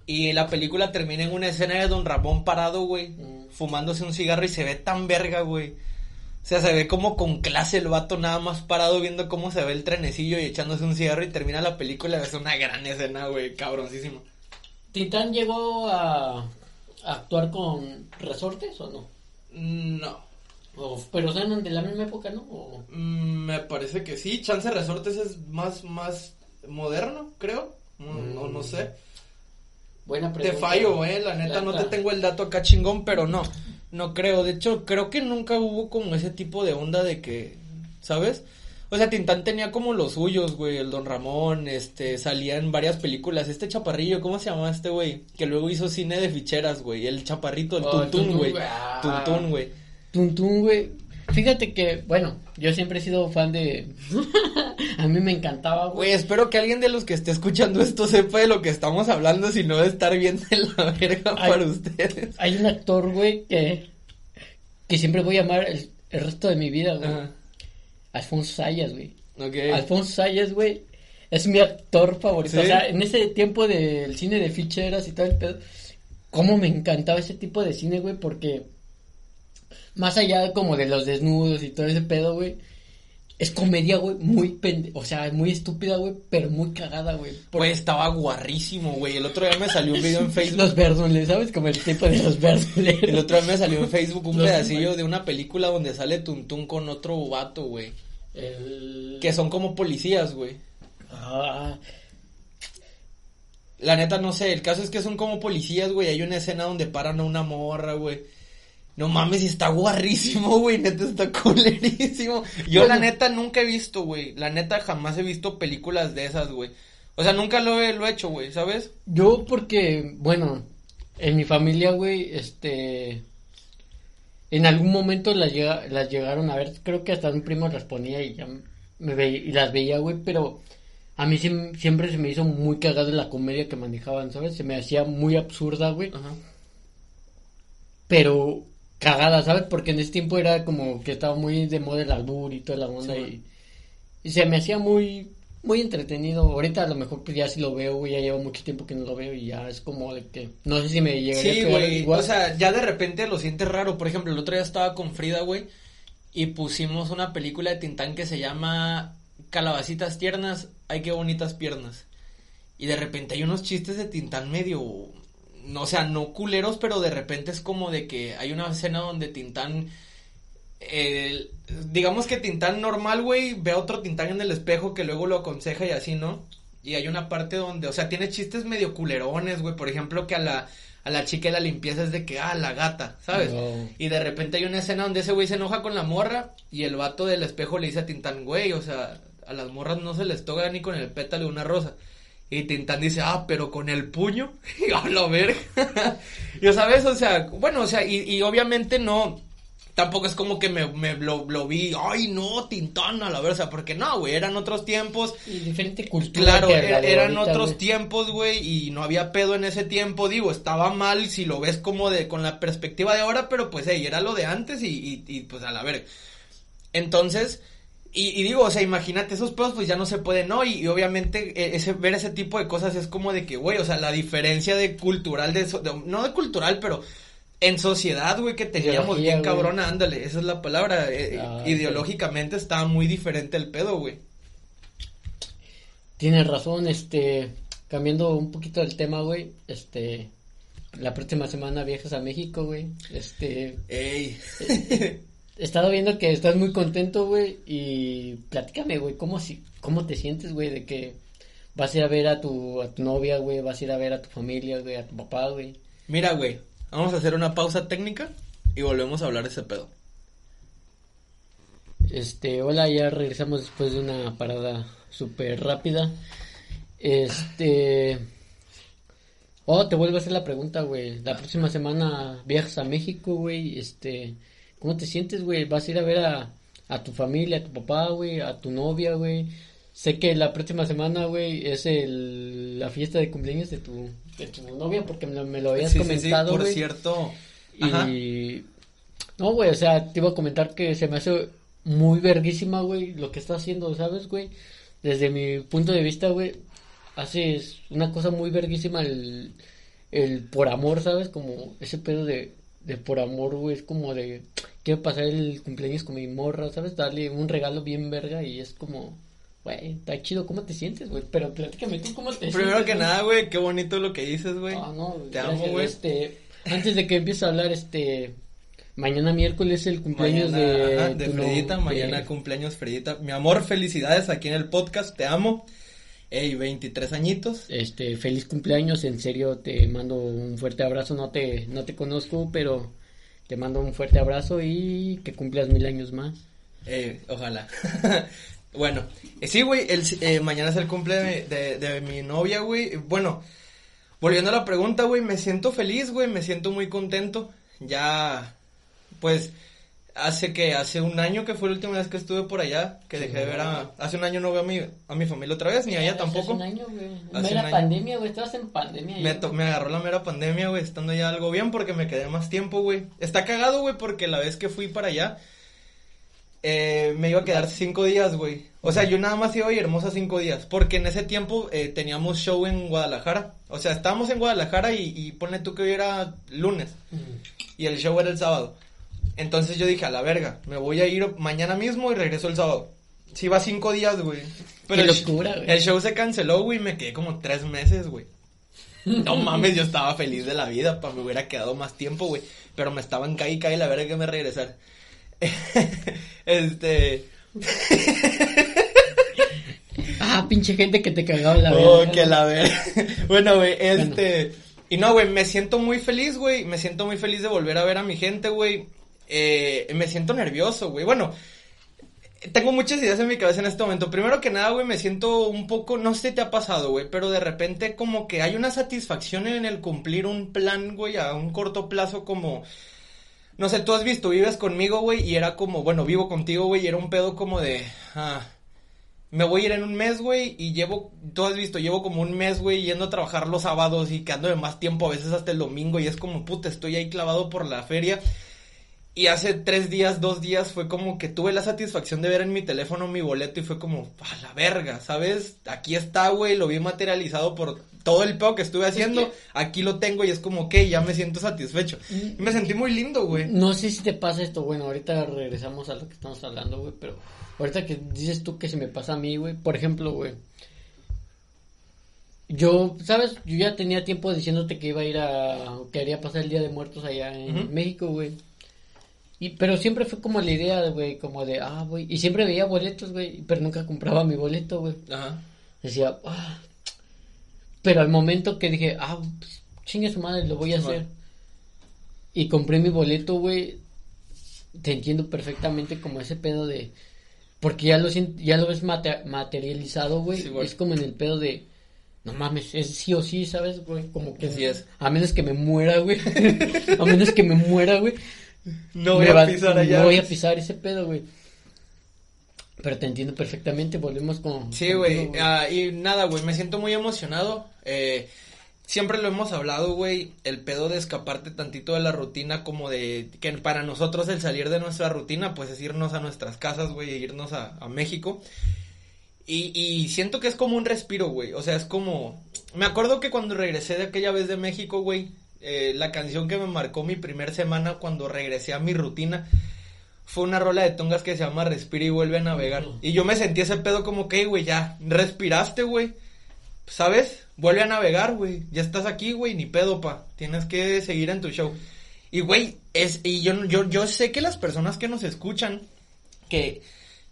C: Y la película termina en una escena de Don Ramón parado, güey,
B: Mm.
C: fumándose un cigarro y se ve tan verga, güey. O sea, se ve como con clase el vato nada más parado viendo cómo se ve el trenecillo y echándose un cigarro y termina la película. Es una gran escena, güey, cabroncísima.
B: ¿Titán llegó a, a actuar con resortes o no?
C: No.
B: O, pero son de la misma época, ¿no? O-
C: Mm, me parece que sí. Chance Resortes es más, más moderno, creo. No, no, no sé.
B: buena
C: Te
B: pregunta.
C: fallo, eh. La neta, no te tengo el dato acá chingón, pero no. No creo. De hecho, creo que nunca hubo como ese tipo de onda de que, ¿sabes? O sea, Tintán tenía como los suyos, güey. El Don Ramón, este, salía en varias películas. Este chaparrillo, ¿cómo se llama este, güey? Que luego hizo cine de ficheras, güey. El chaparrito, el
B: Oh,
C: tuntún, güey.
B: Ah.
C: Tuntún, güey.
B: Tuntún, güey. Fíjate que, bueno, yo siempre he sido fan de... a mí me encantaba, güey.
C: Güey, espero que alguien de los que esté escuchando esto sepa de lo que estamos hablando, si no de estar bien de la verga para ustedes.
B: Hay un actor, güey, que... Que siempre voy a amar el, el resto de mi vida, güey.
C: Ajá.
B: Alfonso Sayas, güey.
C: Ok.
B: Alfonso Sayas, güey, es mi actor favorito.
C: ¿Sí?
B: O sea, en ese tiempo del cine de ficheras y todo el pedo, cómo me encantaba ese tipo de cine, güey, porque más allá como de los desnudos y todo ese pedo, güey, es comedia, güey, muy pende... o sea, muy estúpida, güey, pero muy cagada, güey. Por-
C: Güey, estaba guarrísimo, güey. El otro día me salió un video en Facebook.
B: Los verdules, ¿sabes? Como el tipo de los verdules.
C: El otro día me salió en Facebook un
B: Los-
C: pedacillo de una película donde sale Tuntún con otro vato, güey.
B: El...
C: Que son como policías, güey.
B: Ah,
C: La neta, no sé. El caso es que son como policías, güey. Hay una escena donde paran a una morra, güey. No mames, y está guarrísimo, güey. Neta, está culerísimo. Yo, la neta, nunca he visto, güey. La neta, jamás he visto películas de esas, güey. O sea, nunca lo he, lo he hecho, güey, ¿sabes?
B: Yo porque, bueno, en mi familia, güey, este, en algún momento las, llega- las llegaron a ver, creo que hasta un primo las ponía y ya me veía, y las veía, güey, pero a mí siem- siempre se me hizo muy cagada la comedia que manejaban, ¿sabes? Se me hacía muy absurda, güey,
C: Ajá.
B: pero cagada, ¿sabes? Porque en ese tiempo era como que estaba muy de moda el albur y toda la onda
C: Sí,
B: y, y se me hacía muy muy entretenido. Ahorita a lo mejor pues ya si lo veo, güey, ya llevo mucho tiempo que no lo veo y ya es como de que no sé si me llegaría
C: Sí,
B: a pegar
C: güey.
B: igual.
C: O sea, ya de repente lo sientes raro. Por ejemplo, el otro día estaba con Frida, güey. Y pusimos una película de Tintán que se llama Calabacitas tiernas. Ay, qué bonitas piernas. Y de repente hay unos chistes de Tintán medio. No, o sea, no culeros, pero de repente es como de que hay una escena donde Tintán. eh, digamos que Tintán normal, güey, ve a otro Tintán en el espejo que luego lo aconseja y así, ¿no? Y hay una parte donde, o sea, tiene chistes medio culerones, güey. Por ejemplo, que a la, a la chica de la limpieza es de que, ah, la gata, ¿sabes?
B: No.
C: Y de repente hay una escena donde ese güey se enoja con la morra y el vato del espejo le dice a Tintán, güey, o sea, a las morras no se les toca ni con el pétalo de una rosa. Y Tintán dice, ah, pero con el puño. Y a la verga. y sabes, o sea, bueno, o sea, y, y obviamente no. Tampoco es como que me, me lo, lo vi, ay no, Tintán a la verga, porque no, güey, eran otros tiempos.
B: Y diferente cultura.
C: Claro, era-
B: de
C: eran
B: ahorita,
C: otros
B: güey.
C: tiempos, güey, y no había pedo en ese tiempo, digo, estaba mal si lo ves como de, con la perspectiva de ahora, pero pues, hey, era lo de antes y, y, y, pues a la verga. Entonces, y, y digo, o sea, imagínate, esos pedos pues ya no se pueden, ¿no? Y, y obviamente eh, ese, ver ese tipo de cosas es como de que, güey, o sea, la diferencia de cultural, de, eso- de- no de cultural, pero en sociedad, güey, que teníamos
B: Ideología,
C: bien
B: güey.
C: cabrona, ándale, esa es la palabra. eh,
B: Ah,
C: ideológicamente estaba muy diferente el pedo, güey.
B: Tienes razón, este, cambiando un poquito el tema, güey, este, la próxima semana viajas a México, güey, este,
C: Ey.
B: He estado viendo que estás muy contento, güey, y platícame, güey, ¿cómo, si, cómo te sientes, güey, de que vas a ir a ver a tu, a tu novia, güey, vas a ir a ver a tu familia, güey, a tu papá, güey?
C: Mira, güey, vamos a hacer una pausa técnica y volvemos a hablar de ese pedo.
B: Este, hola, ya regresamos después de una parada súper rápida. Este. Oh, te vuelvo a hacer la pregunta, güey. La próxima semana viajas a México, güey. Este, ¿cómo te sientes, güey? ¿Vas a ir a ver a, a tu familia, a tu papá, güey, a tu novia, güey? Sé que la próxima semana, güey, es el, la fiesta de cumpleaños de tu, de tu novia, porque me, lo- me lo habías
C: Sí, sí, sí,
B: comentado,
C: por cierto. Ajá.
B: Y. No, güey, o sea, te iba a comentar que se me hace muy verguísima, güey, lo que está haciendo, ¿sabes, güey? Desde mi punto de vista, güey, haces una cosa muy verguísima el, el por amor, ¿sabes? Como ese pedo de, de por amor, güey, es como de. Quiero pasar el cumpleaños con mi morra, ¿sabes? Darle un regalo bien verga y es como. Güey, está chido, ¿cómo te sientes, güey? Pero platícame tú, ¿cómo te sientes?
C: Primero que nada, güey, qué bonito lo que dices, güey.
B: Ah, no,
C: Te
B: gracias,
C: amo, güey.
B: Este, antes de que empiece a hablar, este, mañana miércoles es el cumpleaños
C: Mañana,
B: de,
C: ajá, de
B: no-
C: Fredita,
B: de-
C: mañana cumpleaños Fredita. Mi amor, felicidades aquí en el podcast, te amo. Ey, 23 añitos.
B: este, feliz cumpleaños, en serio te mando un fuerte abrazo, no te, no te conozco, pero te mando un fuerte abrazo y que cumplas mil años más.
C: Eh, ojalá. bueno, eh, sí, güey, el, eh, mañana es el cumple de, de, de mi novia, güey. Bueno, volviendo a la pregunta, güey, me siento feliz, güey, me siento muy contento. Ya, pues, hace que, hace un año que fue la última vez que estuve por allá, que
B: Sí,
C: dejé de ver a, hace un año no veo a mi, a mi familia otra vez, ni a ella
B: Hace
C: tampoco.
B: un año, güey.
C: Hace
B: Mera
C: un año.
B: pandemia, güey, estabas en pandemia.
C: Me, to- me agarró la mera pandemia, güey, estando ya algo bien porque me quedé más tiempo, güey. Está cagado, güey, porque la vez que fui para allá, eh, me iba a quedar cinco días, güey. O sea, yo nada más iba a hermosa cinco días, porque en ese tiempo eh, teníamos show en Guadalajara. O sea, estábamos en Guadalajara y, y ponle tú que hoy era lunes
B: Mm.
C: y el show era el sábado. Entonces yo dije, a la verga, me voy a ir mañana mismo y regreso el sábado. Sí, iba cinco días, güey. Pero
B: Qué
C: el,
B: locura, güey.
C: el show se canceló, güey, y me quedé como tres meses, güey. No mames, yo estaba feliz de la vida, pa, me hubiera quedado más tiempo, güey. Pero me estaban caí, caí, la verga que me regresar. este.
B: Ah, pinche gente que te cagaba la
C: Oh,
B: verga.
C: que la verga. bueno, güey, este. Y no, güey, me siento muy feliz, güey. Me siento muy feliz de volver a ver a mi gente, güey. Eh, me siento nervioso, güey. Bueno, tengo muchas ideas en mi cabeza en este momento. Primero que nada, güey, me siento un poco, no sé si te ha pasado, güey, pero de repente como que hay una satisfacción en el cumplir un plan, güey, a un corto plazo como... No sé, tú has visto, vives conmigo, güey, y era como, bueno, vivo contigo, güey, y era un pedo como de... Ah, me voy a ir en un mes, güey, y llevo, tú has visto, llevo como un mes, güey, yendo a trabajar los sábados y quedándome más tiempo, a veces hasta el domingo, y es como, puta, estoy ahí clavado por la feria. Y hace tres días, dos días, fue como que tuve la satisfacción de ver en mi teléfono mi boleto y fue como, a la verga, ¿sabes? Aquí está, güey, lo vi materializado por todo el pedo que estuve haciendo, aquí lo tengo y es como que ya me siento satisfecho. Y me sentí muy lindo, güey.
B: No sé si te pasa esto, bueno, ahorita regresamos a lo que estamos hablando, güey, pero ahorita que dices tú que se me pasa a mí, güey, por ejemplo, güey, yo, ¿sabes? Yo ya tenía tiempo diciéndote que iba a ir a, que haría pasar el Día de Muertos allá en. México, güey. Y, pero siempre fue como la idea, güey, como de, ah, güey, y siempre veía boletos, güey, pero nunca compraba mi boleto, güey.
C: Ajá.
B: Decía, ah. Pero al momento que dije, ah, pues, chingue su madre, lo voy a hacer. Y compré mi boleto, güey. Te entiendo perfectamente como ese pedo de. Porque ya lo ya lo ves mate- materializado, güey.
C: Sí, güey.
B: es como en el pedo de. No mames, es sí o sí, ¿sabes, güey? Como que.
C: Así es.
B: A menos que me muera, güey. a menos que me muera, güey.
C: No voy a pisar allá.
B: No voy a pisar ese pedo, güey. Pero te entiendo perfectamente, volvemos con...
C: Sí, güey. ah, y nada, güey, me siento muy emocionado. Eh, siempre lo hemos hablado, güey, el pedo de escaparte tantito de la rutina, como de que para nosotros el salir de nuestra rutina, pues es irnos a nuestras casas, güey, e irnos a, a México. Y, y siento que es como un respiro, güey. O sea, es como. Me acuerdo que cuando regresé de aquella vez de México, güey. Eh, la canción que me marcó mi primer semana cuando regresé a mi rutina fue una rola de tongas que se llama Respira y vuelve a navegar. Y yo me sentí ese pedo como que, güey, ya, respiraste, güey. ¿Sabes? Vuelve a navegar, güey. Ya estás aquí, güey, ni pedo, pa. Tienes que seguir en tu show. Y, güey, es, y yo, yo, yo sé que las personas que nos escuchan, que,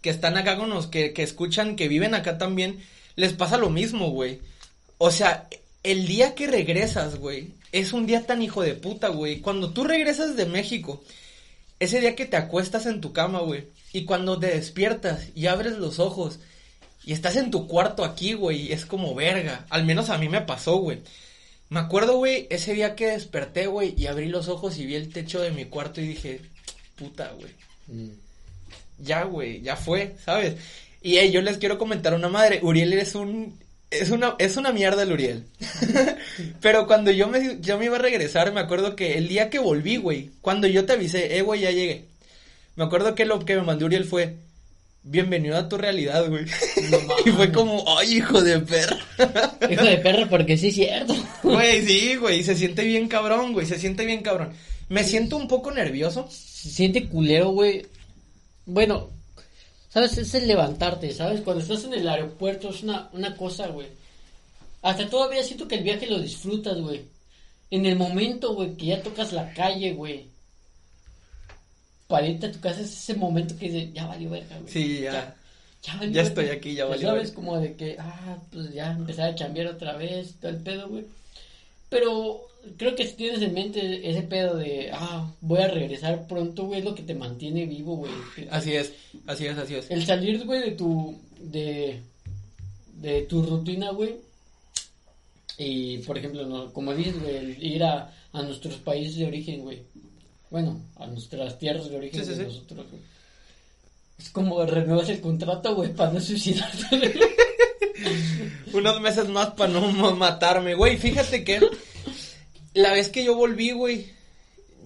C: que están acá con nos, que, que escuchan, que viven acá también, les pasa lo mismo, güey. O sea, el día que regresas, güey, es un día tan hijo de puta, güey. Cuando tú regresas de México, ese día que te acuestas en tu cama, güey, y cuando te despiertas y abres los ojos y estás en tu cuarto aquí, güey, es como verga. Al menos a mí me pasó, güey. Me acuerdo, güey, ese día que desperté, güey, y abrí los ojos y vi el techo de mi cuarto y dije, puta, güey.
B: Mm.
C: Ya, güey, ya fue, ¿sabes? Y hey, yo les quiero comentar una madre, Uriel es un es una, es una mierda el Uriel. Pero cuando yo me, yo me iba a regresar, me acuerdo que el día que volví, güey, cuando yo te avisé, eh, güey, ya llegué. Me acuerdo que lo que me mandó Uriel fue, bienvenido a tu realidad, güey. y fue como, ay, hijo de perra.
B: Hijo de perra, porque sí es cierto.
C: Güey, sí, güey, se siente bien cabrón, güey, se siente bien cabrón. Me siento un poco nervioso.
B: Se siente culero, güey. Bueno, ¿sabes? Es el levantarte, ¿sabes? Cuando estás en el aeropuerto es una, una cosa, güey. Hasta todavía siento que el viaje lo disfrutas, güey. En el momento, güey, que ya tocas la calle, güey. Para irte a tu casa es ese momento que dices, ya valió verga, güey.
C: Sí, ya.
B: Ya, valió
C: Ya estoy aquí, ya valió
B: sabes,
C: verga.
B: como de que, ah, pues ya empezar a chambear otra vez, todo el pedo, güey. Pero creo que si tienes en mente ese pedo de, ah, voy a regresar pronto, güey, es lo que te mantiene vivo, güey.
C: Así es, así es, así es.
B: El salir, güey, de tu, de, de tu rutina, güey. Y, por ejemplo, no, como dices, güey, el ir a, a nuestros países de origen, güey. Bueno, a nuestras tierras de origen
C: Sí, sí,
B: de
C: sí.
B: nosotros, güey. Es como renuevas el contrato, güey, para no suicidarte.
C: Unos meses más para no ma- matarme, güey. Fíjate que la vez que yo volví, güey,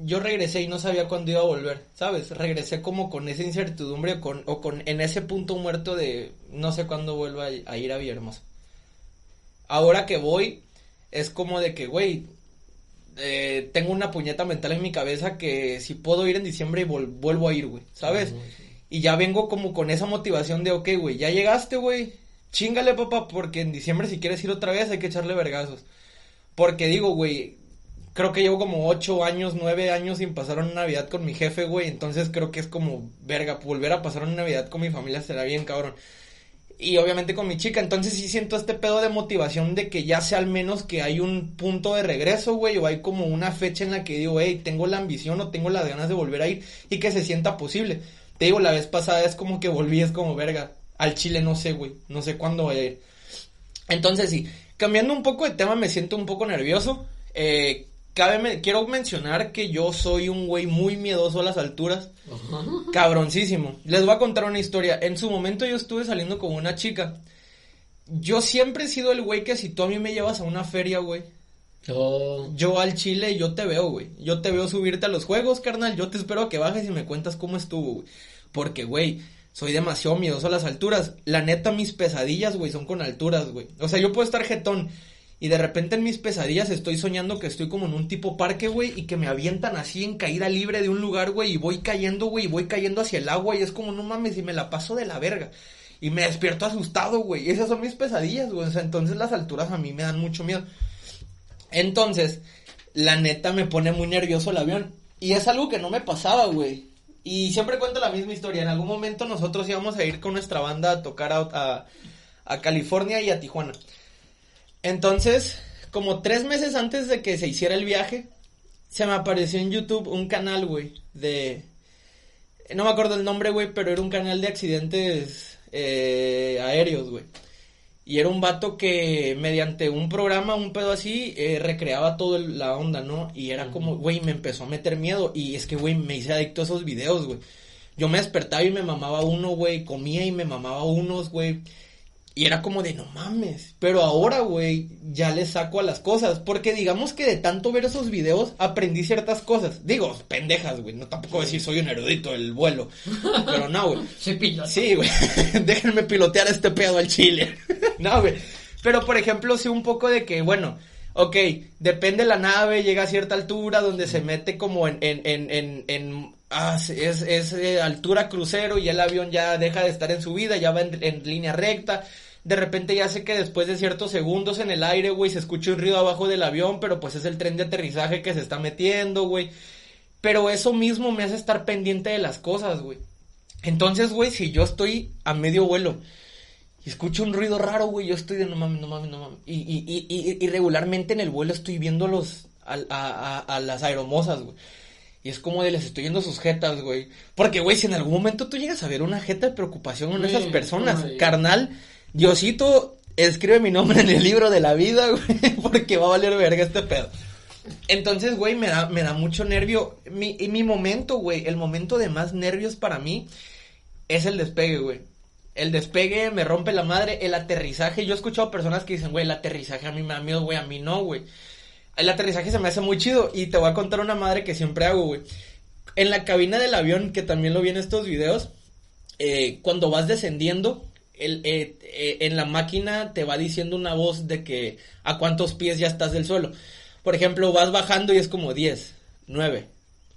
C: yo regresé y no sabía cuándo iba a volver, ¿sabes? Regresé como con esa incertidumbre o con, o con en ese punto muerto de no sé cuándo vuelvo a, a ir a Villahermosa. Ahora que voy, es como de que, güey, eh, tengo una puñeta mental en mi cabeza que si puedo ir en diciembre y vuelvo a ir, güey, ¿sabes? Y ya vengo como con esa motivación de, ok, güey, ya llegaste, güey. Chingale, papá, porque en diciembre si quieres ir otra vez hay que echarle vergazos. Porque digo, güey, creo que llevo como ocho años, nueve años sin pasar una Navidad con mi jefe, güey. Entonces creo que es como, verga, volver a pasar una Navidad con mi familia será bien, cabrón. Y obviamente con mi chica, entonces sí siento este pedo de motivación de que ya sea al menos que hay un punto de regreso, güey, o hay como una fecha en la que digo, hey, tengo la ambición o tengo las ganas de volver a ir y que se sienta posible. Te digo, la vez pasada es como que volví, es como verga. Al Chile no sé, güey. No sé cuándo voy a ir. Entonces sí, cambiando un poco de tema, me siento un poco nervioso. Eh, cabe me- quiero mencionar que yo soy un güey muy miedoso a las alturas. Cabroncísimo. Les voy a contar una historia. En su momento yo estuve saliendo con una chica. Yo siempre he sido el güey que si tú a mí me llevas a una feria, güey,
B: Oh,
C: yo al Chile, yo te veo, güey. Yo te veo subirte a los juegos, carnal. Yo te espero a que bajes y me cuentas cómo estuvo, güey. Porque, güey, soy demasiado miedoso a las alturas. La neta, mis pesadillas, güey, son con alturas, güey. O sea, yo puedo estar jetón y de repente en mis pesadillas estoy soñando que estoy como en un tipo parque, güey, y que me avientan así en caída libre de un lugar, güey, y voy cayendo, güey, y voy cayendo hacia el agua y es como, no mames, y me la paso de la verga. Y me despierto asustado, güey. Esas son mis pesadillas, güey. O sea, entonces las alturas a mí me dan mucho miedo. Entonces, la neta me pone muy nervioso el avión. Y es algo que no me pasaba, güey. Y siempre cuento la misma historia. En algún momento nosotros íbamos a ir con nuestra banda a tocar a- a California y a Tijuana. Entonces, como tres meses antes de que se hiciera el viaje, se me apareció en YouTube un canal, güey, de... No me acuerdo el nombre, güey, pero era un canal de accidentes eh, aéreos, güey. Y era un vato que mediante un programa, un pedo así, eh, recreaba toda la onda, ¿no? Y era como, güey, me empezó a meter miedo. Y es que, güey, me hice adicto a esos videos, güey. Yo me despertaba y me mamaba uno, güey. Comía y me mamaba unos, güey. Y era como de, no mames. Pero ahora, güey, ya le saco a las cosas. Porque digamos que de tanto ver esos videos, aprendí ciertas cosas. Digo, pendejas, güey. No tampoco decir soy un erudito del vuelo. Pero no, güey.
B: soy piloto.
C: Sí, güey. Déjenme pilotear este pedo al chile. no, güey. Pero, por ejemplo, sé un poco de que, bueno, Ok, depende la nave, llega a cierta altura donde se mete como en, en, en, en, en ah, es, es eh, altura crucero y el avión ya deja de estar en subida, ya va en, en línea recta. De repente ya sé que después de ciertos segundos en el aire, güey, se escucha un ruido abajo del avión, pero pues es el tren de aterrizaje que se está metiendo, güey. Pero eso mismo me hace estar pendiente de las cosas, güey. Entonces, güey, si yo estoy a medio vuelo y escucho un ruido raro, güey, yo estoy de no mames, no mames, no mames. Y, y, y, y, regularmente en el vuelo estoy viendo los, a, a, a, a las aeromosas, güey. Y es como de les estoy viendo sus jetas, güey. Porque, güey, si en algún momento tú llegas a ver una jeta de preocupación en esas personas, carnal, Diosito, escribe mi nombre en el libro de la vida, güey, porque va a valer verga este pedo. Entonces, güey, me da, me da mucho nervio. Mi, y mi momento, güey, el momento de más nervios para mí es el despegue, güey. El despegue me rompe la madre, el aterrizaje. Yo he escuchado personas que dicen, güey, el aterrizaje a mí me da miedo, güey, a mí no, güey. El aterrizaje se me hace muy chido y te voy a contar una madre que siempre hago, güey. En la cabina del avión, que también lo vi en estos videos, eh, cuando vas descendiendo, el, eh, eh, en la máquina te va diciendo una voz de que a cuántos pies ya estás del suelo. Por ejemplo, vas bajando y es como 10, 9,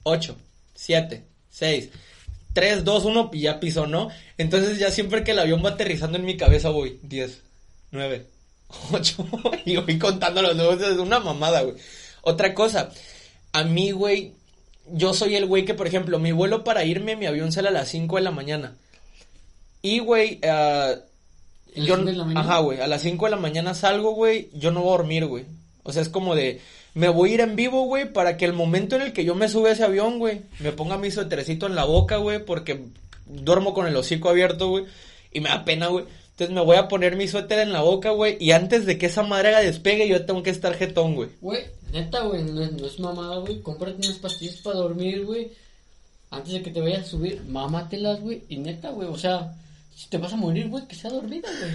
C: 8, 7, 6, 3, 2, 1 y ya pisó, ¿no? Entonces ya siempre que el avión va aterrizando en mi cabeza voy 10, 9, 8 y voy contando los nuevos, es una mamada, güey. Otra cosa, a mí, güey, yo soy el güey que, por ejemplo, mi vuelo para irme, mi avión sale a las 5 de la mañana. Y, güey,
B: ¿A las
C: yo,
B: cinco de la mañana?
C: ajá, güey, a las 5 de la mañana salgo, güey, yo no voy a dormir, güey. O sea, es como de, me voy a ir en vivo, güey, para que el momento en el que yo me sube a ese avión, güey, me ponga mi suétercito en la boca, güey, porque duermo con el hocico abierto, güey, y me da pena, güey. Entonces me voy a poner mi suéter en la boca, güey, y antes de que esa madre haga despegue, yo tengo que estar jetón, güey.
B: Güey, neta, güey, no, es- no es mamada, güey. Cómprate unas pastillas para dormir, güey. Antes de que te vayas a subir, mámatelas, güey. Y neta, güey, o sea, te vas a morir, güey, que sea dormida, güey.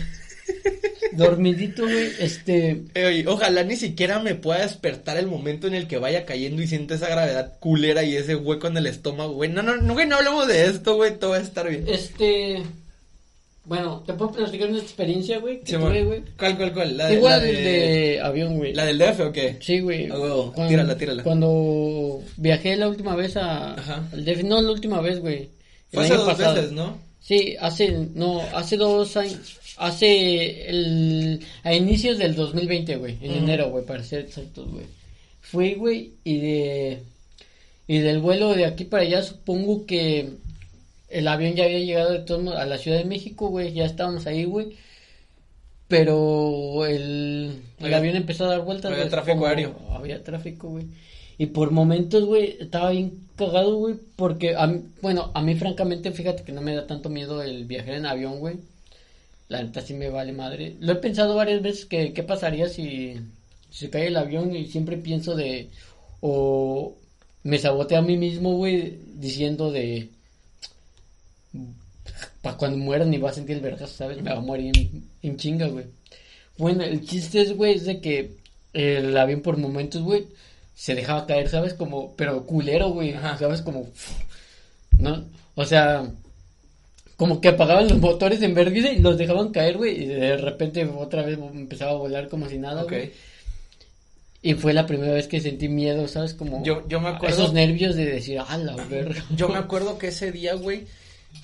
B: Dormidito, güey, este...
C: Ojalá ni siquiera me pueda despertar el momento en el que vaya cayendo y sienta esa gravedad culera y ese hueco en el estómago, güey. No, no, no, güey, no hablemos de esto, güey, todo va a estar bien.
B: Este... Bueno, te puedo platicar una experiencia, güey, que
C: Simón.
B: tuve, güey.
C: ¿Cuál, cuál, cuál? La de,
B: Igual
C: la
B: de...
C: de-
B: avión, güey.
C: ¿La del DF o qué?
B: Sí, güey. Cuando-
C: tírala, tírala.
B: Cuando viajé la última vez a...
C: Ajá.
B: al DF, no la última vez, güey.
C: Fue hace dos
B: pasado.
C: veces, ¿no?
B: Sí, hace, no, hace dos años, hace el, a inicios del 2020, güey, en
C: Ujú.
B: enero, güey, para ser exactos, güey. Fui, güey, y de, y del vuelo de aquí para allá, supongo que el avión ya había llegado de todos modos a la Ciudad de México, güey, ya estábamos ahí, güey. Pero el, el
C: Había-
B: avión empezó a dar vueltas.
C: había tráfico aéreo.
B: Había tráfico, güey. Y por momentos, güey, estaba bien cagado, güey, porque, a mí- bueno, a mí francamente, fíjate que no me da tanto miedo el viajar en avión, güey. La neta sí me vale madre. Lo he pensado varias veces que qué pasaría si, se cae el avión y siempre pienso de, o me saboteo a mí mismo, güey, diciendo de, para cuando muera ni va a sentir el vergazo, ¿sabes? Me va a morir en, en chinga, güey. Bueno, el chiste es, güey, es de que el avión por momentos, güey, se dejaba caer, ¿sabes? Como, pero culero, güey,
C: Ajá.
B: ¿sabes? Como, ¿no? O sea, como que apagaban los motores en vergüenza y los dejaban caer, güey, y de repente otra vez empezaba a volar como si nada, güey. Y fue la primera vez que sentí miedo, ¿sabes? Como
C: Yo- yo me acuerdo-
B: esos nervios de decir, ah, la verga.
C: Yo me acuerdo que ese día, güey,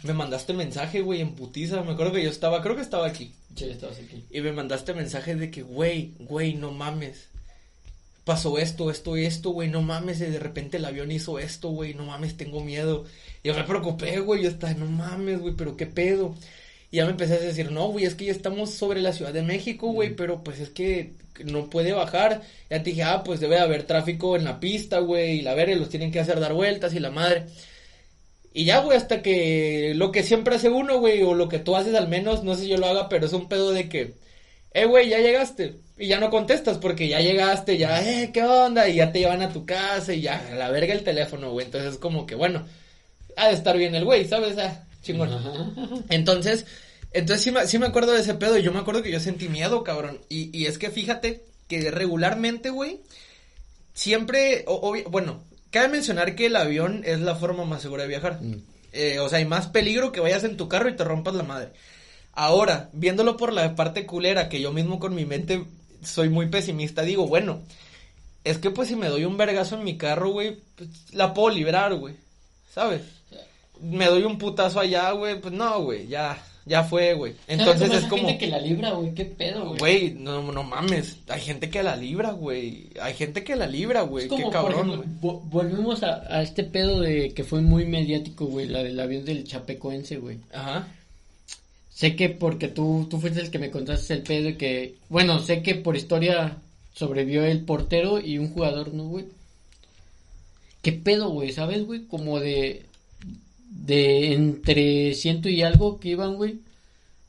C: me mandaste mensaje, güey, en putiza. Me acuerdo que yo estaba, creo que estaba aquí.
B: Sí, estabas aquí.
C: Y me mandaste mensaje de que, güey, güey, no mames. Pasó esto, esto y esto, güey, no mames. Y de repente el avión hizo esto, güey, no mames, tengo miedo. Y yo me preocupé, güey, yo estaba, no mames, güey, pero qué pedo. Y ya me empecé a decir, no, güey, es que ya estamos sobre la Ciudad de México, güey, pero pues es que no puede bajar. Ya te dije, ah, pues debe haber tráfico en la pista, güey, y la verga, los tienen que hacer dar vueltas y la madre. Y ya, güey, hasta que lo que siempre hace uno, güey, o lo que tú haces al menos, no sé si yo lo haga, pero es un pedo de que, eh, güey, ya llegaste. Y ya no contestas porque ya llegaste, ya, eh, ¿qué onda? Y ya te llevan a tu casa y ya, a la verga el teléfono, güey. Entonces es como que, bueno, ha de estar bien el güey, ¿sabes? Ah, chingón. Entonces, entonces sí me, sí me acuerdo de ese pedo y yo me acuerdo que yo sentí miedo, cabrón. Y, y es que fíjate que regularmente, güey, siempre, o- bueno, cabe mencionar que el avión es la forma más segura de viajar.
B: Mm.
C: Eh, o sea, hay más peligro que vayas en tu carro y te rompas la madre. Ahora, viéndolo por la parte culera que yo mismo con mi mente soy muy pesimista, digo, bueno, es que pues si me doy un vergazo en mi carro, güey, pues, la puedo librar, güey, ¿sabes? Me doy un putazo allá, güey, pues no, güey, ya, ya fue, güey. Entonces es como...
B: Hay gente que la libra, güey, qué pedo, güey.
C: Güey, no, no mames, hay gente que la libra, güey, hay gente que la libra, güey, qué cabrón, güey.
B: vo- volvemos a, a este pedo de que fue muy mediático, güey, la del avión del Chapecoense, güey.
C: Ajá.
B: Sé que porque tú, tú fuiste el que me contaste el pedo y que, bueno, sé que por historia sobrevivió el portero y un jugador, ¿no, güey? ¿Qué pedo, güey? ¿Sabes, güey? Como de, de entre ciento y algo que iban, güey,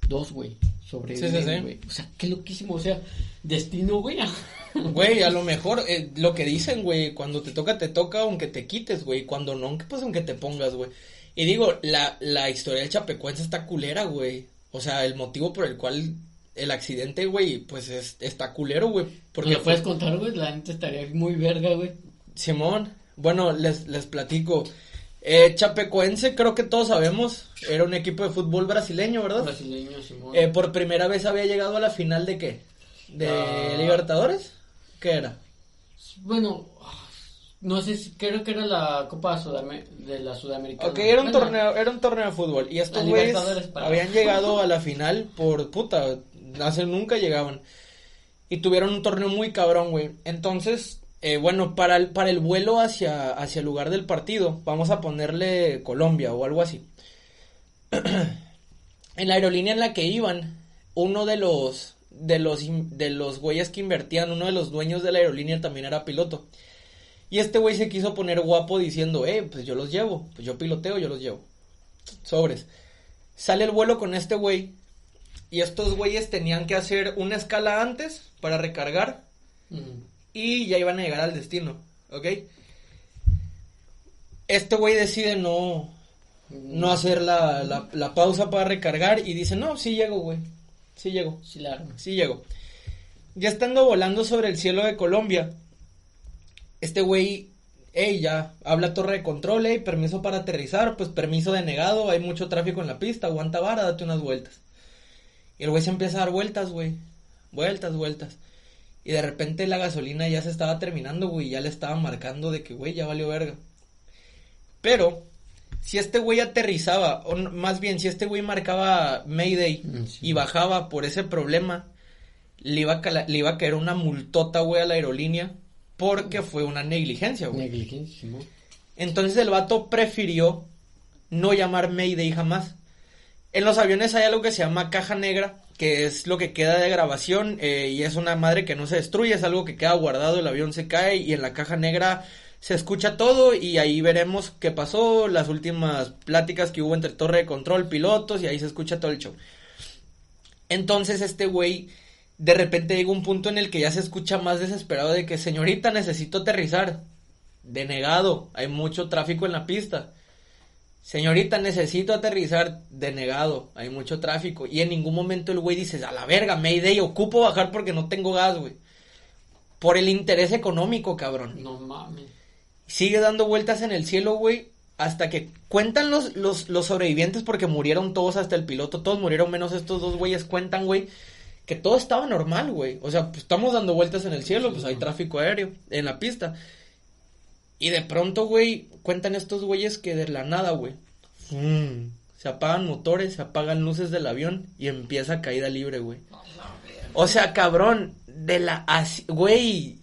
B: dos, güey, sobrevivieron,
C: Sí, sí, sí.
B: güey. O sea, qué loquísimo, o sea, destino, güey.
C: Güey, a lo mejor eh, lo que dicen, güey, cuando te toca, te toca, aunque te quites, güey. Cuando no, pues aunque te pongas, güey. Y digo, la, la historia del Chapecuense está culera, güey. O sea, el motivo por el cual el accidente, güey, pues es, está culero, güey. Porque
B: ¿Me lo puedes contar, güey? La gente estaría muy verga, güey.
C: Simón, bueno, les, les platico. Eh, Chapecoense, creo que todos sabemos, era un equipo de fútbol brasileño, ¿verdad?
B: Brasileño, Simón.
C: Eh, por primera vez había llegado a la final de qué? ¿De
B: Ah.
C: Libertadores? ¿Qué era?
B: Bueno, no sé, si- creo que era la Copa Sudame- de la Sudamericana.
C: Ok, era un torneo, era un torneo de fútbol. Y estos güeyes habían llegado a la final por puta, hace nunca llegaban. Y tuvieron un torneo muy cabrón, güey. Entonces, eh, bueno, para el, para el vuelo hacia, hacia el lugar del partido, vamos a ponerle Colombia o algo así. en la aerolínea en la que iban, uno de los de los de los güeyes que invertían, uno de los dueños de la aerolínea también era piloto. Y este güey se quiso poner guapo diciendo, eh, pues yo los llevo, pues yo piloteo, yo los llevo. Sobres. Sale el vuelo con este güey. Y estos güeyes tenían que hacer una escala antes para recargar.
B: mm,
C: Y ya iban a llegar al destino. ¿Ok? Este güey decide no, no hacer la, la, la pausa para recargar. Y dice, no, sí llego, güey. Sí llego.
B: Sí, la arma.
C: Sí llego. Ya estando volando sobre el cielo de Colombia, este güey, ey, ya, habla torre de control, ey, permiso para aterrizar, pues permiso denegado, hay mucho tráfico en la pista, aguanta vara, date unas vueltas. Y el güey se empieza a dar vueltas, güey, vueltas, vueltas. Y de repente la gasolina ya se estaba terminando, güey, ya le estaba marcando de que, güey, ya valió verga. Pero, si este güey aterrizaba, o más bien, si este güey marcaba Mayday
B: Mm, sí.
C: y bajaba por ese problema, le iba a, le iba a caer una multota, güey, a la aerolínea porque fue una negligencia, güey.
B: Negligencia.
C: Entonces el vato prefirió no llamar Mayday jamás. En los aviones hay algo que se llama caja negra, que es lo que queda de grabación eh, y es una madre que no se destruye, es algo que queda guardado, el avión se cae y en la caja negra se escucha todo y ahí veremos qué pasó, las últimas pláticas que hubo entre torre de control, pilotos y ahí se escucha todo el show. Entonces este güey de repente llega un punto en el que ya se escucha más desesperado de que señorita necesito aterrizar. Denegado, hay mucho tráfico en la pista. Señorita, necesito aterrizar. Denegado, hay mucho tráfico. Y en ningún momento el güey dice, a la verga, Mayday, ocupo bajar porque no tengo gas, güey. Por el interés económico, cabrón.
B: No mames.
C: Sigue dando vueltas en el cielo, güey. Hasta que cuentan los, los, los sobrevivientes porque murieron todos hasta el piloto. Todos murieron menos estos dos güeyes. Cuentan, güey. Que todo estaba normal, güey. O sea, pues estamos dando vueltas en el cielo. Pues hay tráfico aéreo en la pista. Y de pronto, güey, cuentan estos güeyes que de la nada, güey. se apagan motores, se apagan luces del avión y empieza caída libre, güey. O sea, cabrón, de la... Güey,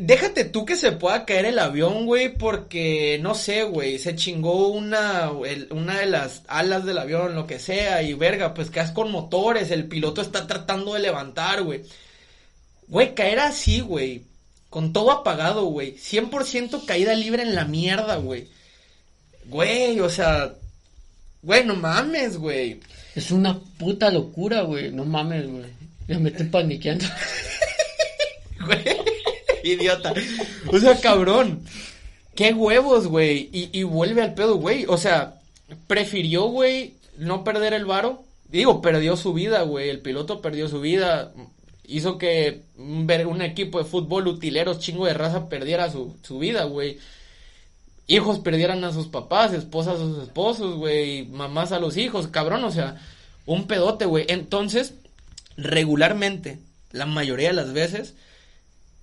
C: Déjate tú que se pueda caer el avión, güey, porque no sé, güey, se chingó una, el- una de las alas del avión, lo que sea, y verga, pues quedas con motores, el piloto está tratando de levantar, güey. Güey, caer así, güey, con todo apagado, güey, 100% caída libre en la mierda, güey. Güey, o sea, güey, no mames, güey.
B: Es una puta locura, güey. No mames, güey. Ya me estoy paniqueando.
C: Güey, idiota. O sea, cabrón. Qué huevos, güey. Y, y vuelve al pedo, güey. O sea, prefirió, güey, no perder el varo. Digo, perdió su vida, güey. El piloto perdió su vida. Hizo que un, un equipo de fútbol utileros chingo de raza perdiera su, su vida, güey. Hijos perdieran a sus papás, esposas a sus esposos, güey. Mamás a los hijos, cabrón. O sea, un pedote, güey. Entonces, regularmente, la mayoría de las veces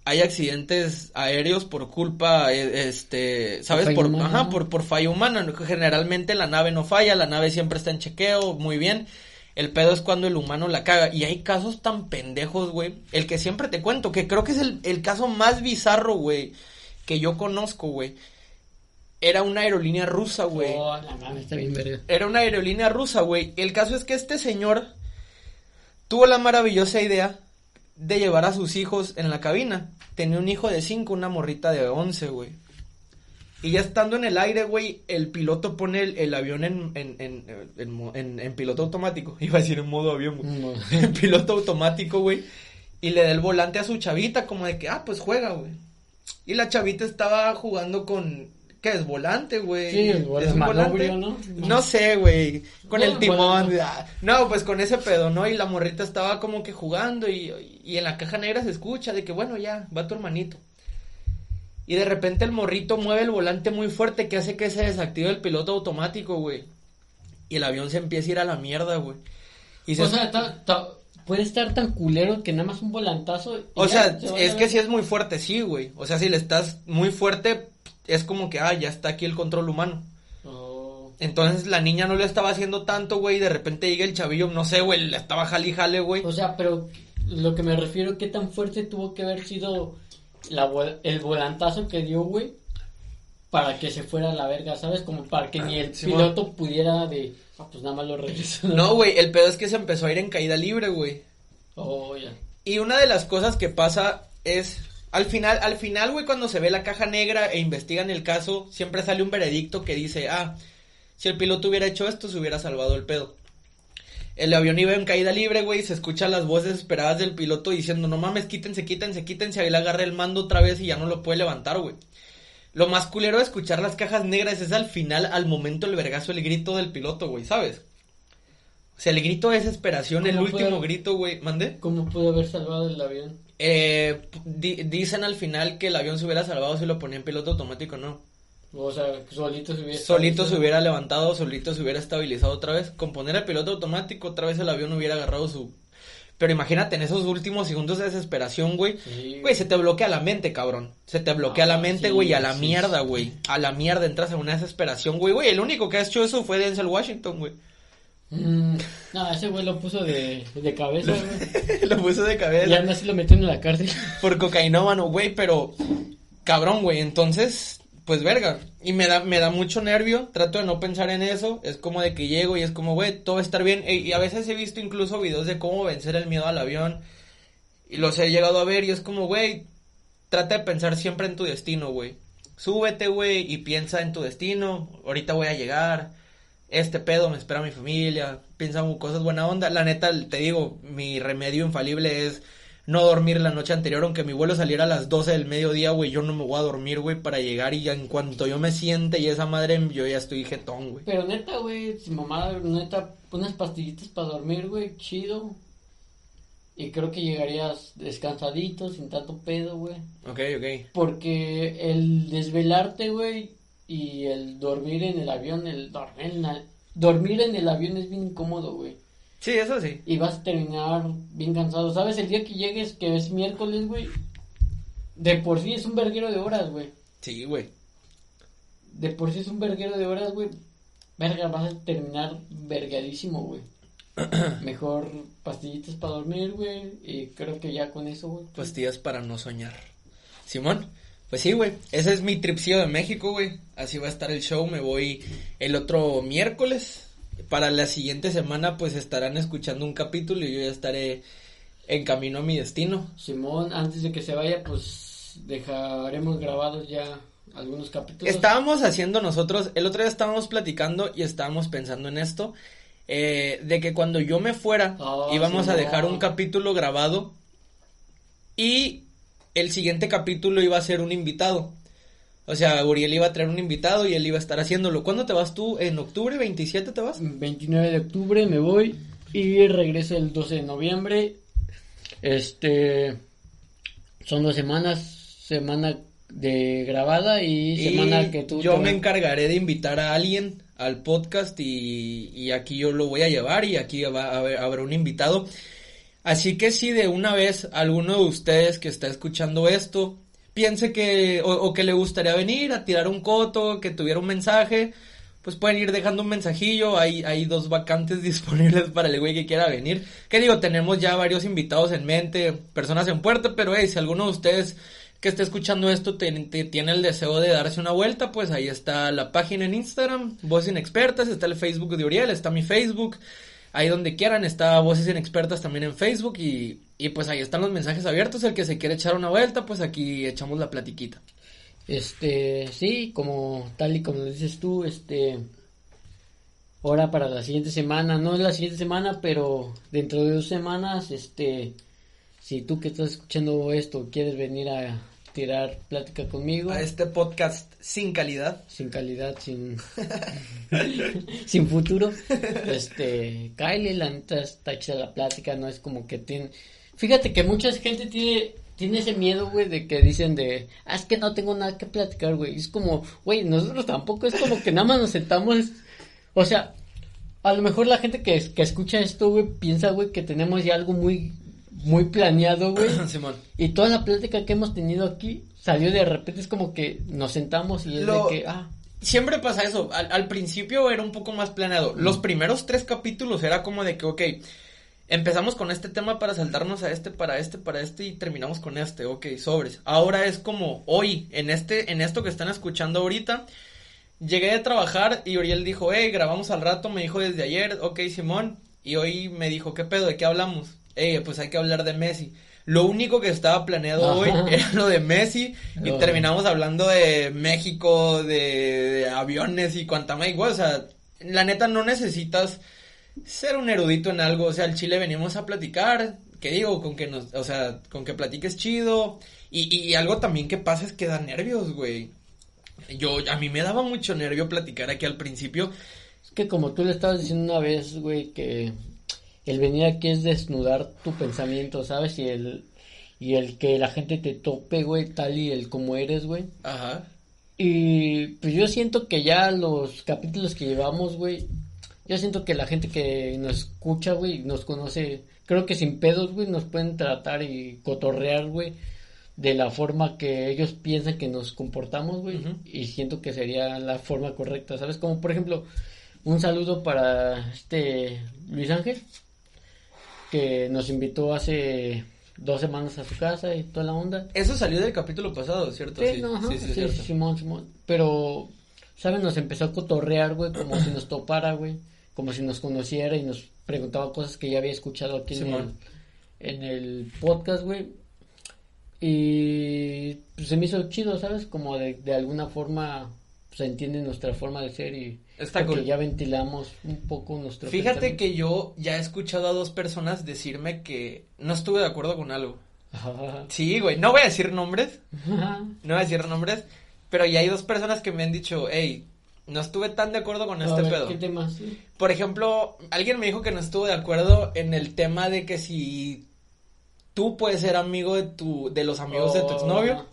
C: hay accidentes aéreos por culpa, eh, este, ¿sabes? Por, ajá,
B: ¿no?
C: por, por fallo humano. Generalmente la nave no falla, la nave siempre está en chequeo, muy bien. El pedo es cuando el humano la caga. Y hay casos tan pendejos, güey. El que siempre te cuento, que creo que es el, el caso más bizarro, güey, que yo conozco, güey. Era una aerolínea rusa, güey.
B: Oh, la mames, está bien verga.
C: Era una aerolínea rusa, güey. El caso es que este señor tuvo la maravillosa idea de llevar a sus hijos en la cabina. Tenía un hijo de 5, una morrita de 11, güey. Y ya estando en el aire, güey, el piloto pone el, el avión en, en, en, en piloto automático. Iba a decir en modo avión, güey.
B: No.
C: En piloto automático, güey. Y le da el volante a su chavita, como de que, ah, pues juega, güey. Y la chavita estaba jugando con. ¿Qué es? Volante, güey.
B: Sí, vol-
C: ¿Es un volante?
B: ¿no?
C: No sé, güey. Con el timón. ah, No, pues con ese pedo, ¿no? Y la morrita estaba como que jugando y, y en la caja negra se escucha de que, bueno, ya, va tu hermanito. Y de repente el morrito mueve el volante muy fuerte que hace que se desactive el piloto automático, güey. Y el avión se empieza a ir a la mierda, güey. Y se
B: O sea, ta- ta- puede estar tan culero que nada más un volantazo.
C: O sea,
B: se
C: es que si es muy fuerte, sí, güey. O sea, si le estás muy fuerte, es como que, ah, ya está aquí el control humano.
B: Oh.
C: Entonces la niña no le estaba haciendo tanto, güey, y de repente llega el chavillo, no sé, güey, le estaba jale y jale, güey.
B: O sea, pero lo que me refiero, ¿qué tan fuerte tuvo que haber sido la el volantazo que dio, güey? Para que se fuera a la verga, ¿sabes? Como para que ni el piloto pudiera de... Ah, pues nada más lo regreso.
C: No, güey, el pedo es que se empezó a ir en caída libre, güey.
B: Oh, ya.
C: Y una de las cosas que pasa es, al final, al final, güey, cuando se ve la caja negra e investigan el caso, siempre sale un veredicto que dice, ah, si el piloto hubiera hecho esto, se hubiera salvado el pedo. El avión iba en caída libre, güey, se escuchan las voces esperadas del piloto diciendo, no mames, quítense, quítense, quítense, ahí le agarré el mando otra vez y ya no lo puede levantar, güey. Lo más culero de escuchar las cajas negras es al final, al momento el vergazo, el grito del piloto, güey, ¿sabes? O sea, el grito de desesperación, el
B: ¿Cómo
C: último grito, güey, ¿mandé?
B: ¿Cómo pudo haber salvado el avión?
C: Eh, di- dicen al final que el avión se hubiera salvado si lo ponía en piloto automático, no.
B: O sea, solito se hubiera...
C: Solito se hubiera levantado, solito se hubiera estabilizado otra vez. Con poner el piloto automático, otra vez el avión hubiera agarrado su... Pero imagínate en esos últimos segundos de desesperación, güey.
B: Sí.
C: Güey, se te bloquea la mente, cabrón. Se te bloquea
B: Ah,
C: la mente,
B: sí,
C: güey, a la
B: sí,
C: mierda, güey. A la mierda entras en una desesperación, güey. Güey, el único que ha hecho eso fue Denzel Washington, güey.
B: Mm, no, ese güey lo puso de, de cabeza, güey.
C: lo puso de
B: Y
C: cabeza.
B: aún así lo metieron en la cárcel.
C: por cocainómano, güey, pero cabrón, güey, entonces, pues verga, y me da me da mucho nervio, trato de no pensar en eso, es como de que llego y es como, güey, todo va a estar bien, e- y a veces he visto incluso videos de cómo vencer el miedo al avión y los he llegado a ver y es como, güey, trata de pensar siempre en tu destino, güey. Súbete, güey, y piensa en tu destino. Ahorita voy a llegar. Este pedo me espera mi familia. Piensa en cosas buena onda. La neta, te digo, mi remedio infalible es no dormir la noche anterior. Aunque mi vuelo saliera a las 12 del mediodía, güey, yo no me voy a dormir, güey, para llegar y ya en cuanto yo me siente y esa madre, yo ya estoy jetón, güey.
B: Pero neta, güey, si mamá, neta, unas pastillitas para dormir, güey, chido. Y creo que llegarías descansadito, sin tanto pedo, güey.
C: Ok, ok.
B: Porque el desvelarte, güey, y el dormir en el avión, el dormir en, la- dormir en el avión es bien incómodo, güey.
C: Sí, eso sí.
B: Y vas a terminar bien cansado. ¿Sabes? El día que llegues, que es miércoles, güey, de por sí es un verguero de horas, güey.
C: Sí, güey.
B: De por sí es un verguero de horas, güey. Verga, vas a terminar vergadísimo, güey. Mejor pastillitas para dormir, güey. Y creo que ya con eso, güey.
C: Pastillas para no soñar. Simón, pues sí, güey. Ese es mi tripsillo de México, güey. Así va a estar el show. Me voy el otro miércoles. Para la siguiente semana, pues estarán escuchando un capítulo y yo ya estaré en camino a mi destino.
B: Simón, antes de que se vaya, pues dejaremos grabados ya algunos capítulos.
C: Estábamos haciendo nosotros, el otro día estábamos platicando y estábamos pensando en esto, eh, de que cuando yo me fuera
B: Oh,
C: íbamos a dejar un capítulo grabado y el siguiente capítulo iba a ser un invitado. O sea, Uriel iba a traer un invitado y él iba a estar haciéndolo. ¿Cuándo te vas tú? ¿En octubre? ¿27 te vas?
B: 29 de octubre me voy y regreso el 12 de noviembre. Este son dos semanas, semana de grabada y, semana que tú
C: yo
B: te
C: me encargaré de invitar a alguien al podcast y, y aquí yo lo voy a llevar y aquí va a haber, habrá un invitado. Así que si de una vez alguno de ustedes que está escuchando esto piense que o, que le gustaría venir a tirar un coto, que tuviera un mensaje, pues pueden ir dejando un mensajillo, hay, hay dos vacantes disponibles para el güey que quiera venir. Que digo, tenemos ya varios invitados en mente, personas en puerta, pero hey, si alguno de ustedes que esté escuchando esto tiene el deseo de darse una vuelta, pues ahí está la página en Instagram, Voces Inexpertas, está el Facebook de Uriel, está mi Facebook, ahí donde quieran, está Voces Inexpertas también en Facebook y, y pues ahí están los mensajes abiertos, el que se quiere echar una vuelta, pues aquí echamos la platiquita.
B: Este, sí, como tal y como lo dices tú, este, ahora para la siguiente semana, no es la siguiente semana, pero dentro de dos semanas, este, si tú que estás escuchando esto quieres venir a tirar plática conmigo,
C: A este podcast sin calidad.
B: sin calidad, sin, sin futuro, este, Kyle, la neta está hecha la plática, no es como que tiene, fíjate que mucha gente tiene, tiene ese miedo, güey, de que dicen de, ah, es que no tengo nada que platicar, güey, es como, güey, nosotros tampoco, es como que nada más nos sentamos, o sea, a lo mejor la gente que, que escucha esto, güey, piensa, güey, que tenemos ya algo muy, muy planeado, güey,
C: Simón.
B: y toda la plática que hemos tenido aquí salió de repente, es como que nos sentamos y es
C: Lo-
B: de que, ah,
C: Siempre pasa eso. Al, al principio era un poco más planeado. Los primeros tres capítulos era como de que, ok, empezamos con este tema para saltarnos a este, para este, para este y terminamos con este, ok, sobres. Ahora es como hoy, en este, en esto que están escuchando ahorita, llegué de trabajar y Uriel dijo, hey, grabamos al rato, me dijo desde ayer, ok, Simón, y hoy me dijo, ¿qué pedo? ¿De qué hablamos? Eh, pues hay que hablar de Messi. Lo único que estaba planeado
B: Ajá.
C: hoy era lo de Messi y
B: No.
C: terminamos hablando de México, de, de aviones y cuanta más igual, o sea, la neta no necesitas ser un erudito en algo, o sea, al Chile venimos a platicar, que digo, con que nos, o sea, con que platiques chido y, y, y algo también que pasa es que da nervios, güey. Yo, a mí me daba mucho nervio platicar aquí al principio.
B: Es que como tú le estabas diciendo una vez, güey, que el venir aquí es desnudar tu pensamiento, ¿sabes? Y el, y el que la gente te tope, güey, tal y el como eres, güey.
C: Ajá.
B: Y pues yo siento que ya los capítulos que llevamos, güey, yo siento que la gente que nos escucha, güey, nos conoce, creo que sin pedos, güey, nos pueden tratar y cotorrear, güey, de la forma que ellos piensan que nos comportamos, güey, y siento que sería la forma correcta, ¿sabes? Como por ejemplo, un saludo para este Luis Ángel, que nos invitó hace dos semanas a su casa y toda la onda.
C: Eso salió del capítulo pasado, ¿cierto?
B: Sí, no,
C: sí, sí,
B: sí,
C: cierto.
B: Simón, Simón. Pero, ¿sabes? Nos empezó a cotorrear, güey, como si nos topara, güey. Como si nos conociera y nos preguntaba cosas que ya había escuchado aquí en el, en el podcast, güey. Y pues, se me hizo chido, ¿sabes? Como de, de alguna forma se entiende nuestra forma de ser y
C: Está
B: porque
C: cool.
B: ya ventilamos un poco nuestro
C: Fíjate que yo ya he escuchado a dos personas decirme que no estuve de acuerdo con algo.
B: Ajá.
C: Sí, güey, no voy a decir nombres,
B: Ajá.
C: no voy a decir nombres, pero ya hay dos personas que me han dicho, hey, no estuve tan de acuerdo con
B: A
C: este
B: ver,
C: pedo.
B: ¿Qué tema? Sí.
C: Por ejemplo, alguien me dijo que no estuvo de acuerdo en el tema de que si tú puedes ser amigo de tu, de los amigos de tu
B: Oh.
C: exnovio,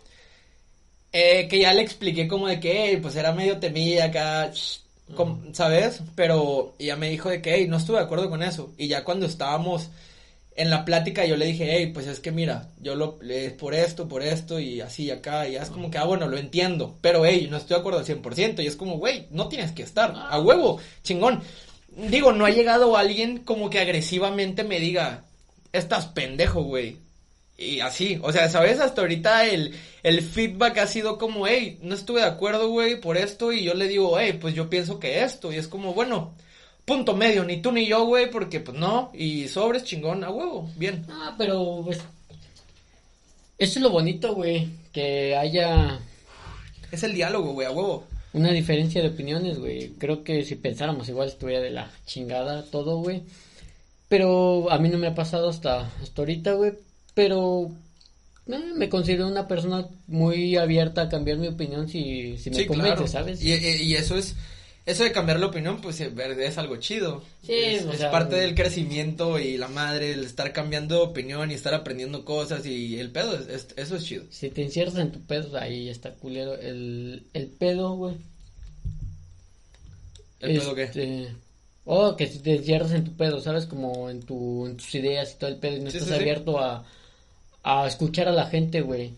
C: eh, que ya le expliqué como de que, "Ey, pues era medio temilla acá, ¿sabes? Pero ya me dijo de que, hey, no estuve de acuerdo con eso. Y ya cuando estábamos en la plática yo le dije, hey, pues es que mira, yo lo, es por esto, por esto y así acá. Y ya es como que, ah, bueno, lo entiendo. Pero, hey, no estoy de acuerdo al 100%. Y es como, güey, no tienes que estar. A huevo, chingón. Digo, no ha llegado alguien como que agresivamente me diga, estás pendejo, güey. Y así, o sea, ¿sabes? Hasta ahorita el, el feedback ha sido como, hey, no estuve de acuerdo, güey, por esto. Y yo le digo, hey, pues yo pienso que esto. Y es como, bueno, punto medio, ni tú ni yo, güey, porque pues no. Y sobres chingón, a huevo, bien.
B: Ah, pero pues eso es lo bonito, güey, que haya
C: Es el diálogo, güey, a huevo.
B: una diferencia de opiniones, güey. Creo que si pensáramos igual estuviera de la chingada todo, güey. Pero a mí no me ha pasado hasta, hasta ahorita, güey. Pero eh, me considero una persona muy abierta a cambiar mi opinión si, si me
C: Sí,
B: convence,
C: claro.
B: ¿sabes?
C: Y, y- y eso es, eso de cambiar la opinión, pues es es algo chido.
B: Sí,
C: es,
B: o
C: es parte del crecimiento y la madre, el estar cambiando de opinión y estar aprendiendo cosas y el pedo, es- es- eso es chido.
B: Si te encierras en tu pedo, ahí está culero. El, el pedo, güey.
C: ¿El pedo qué?
B: Este, O que si te encierras en tu pedo, ¿sabes? Como en, tu, en tus ideas y todo el pedo y no
C: Sí,
B: estás
C: sí.
B: abierto a, a escuchar a la gente, güey.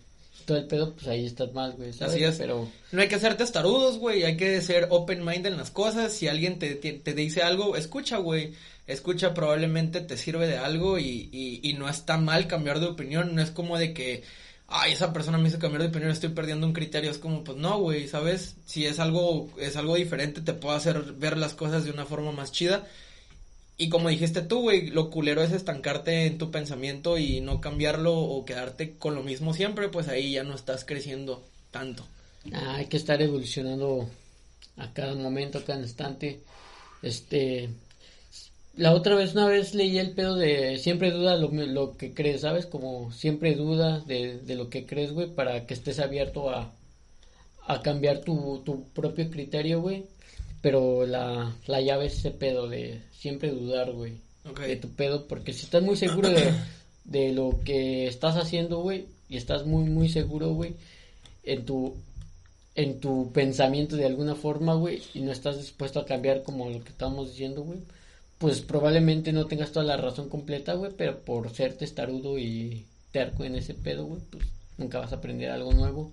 B: Todo el pedo, pues ahí estás mal, güey, ¿sabes?
C: Así es.
B: Pero,
C: No hay que ser testarudos, güey, hay que ser open mind en las cosas. Si alguien te, te, te dice algo, escucha, güey. Escucha, probablemente te sirve de algo y, y, y no está mal cambiar de opinión. No es como de que, ay, esa persona me hizo cambiar de opinión, estoy perdiendo un criterio. Es como, pues no, güey, ¿sabes? Si es algo, es algo diferente, te puedo hacer ver las cosas de una forma más chida. Y como dijiste tú, güey, lo culero es estancarte en tu pensamiento y no cambiarlo o quedarte con lo mismo siempre, pues ahí ya no estás creciendo tanto.
B: ah, hay que estar evolucionando a cada momento, a cada instante. Este, la otra vez, una vez leí el pedo de siempre duda lo, lo que crees, ¿sabes? Como siempre duda de, de lo que crees, güey, para que estés abierto a, a cambiar tu, tu propio criterio, güey. Pero la, la llave es ese pedo de siempre dudar, güey. De tu pedo, porque si estás muy seguro de, de lo que estás haciendo, güey, y estás muy, muy seguro, güey, en tu, en tu pensamiento de alguna forma, güey, y no estás dispuesto a cambiar como lo que estamos diciendo, güey, pues probablemente no tengas toda la razón completa, güey, pero por ser testarudo y terco en ese pedo, güey, pues nunca vas a aprender algo nuevo.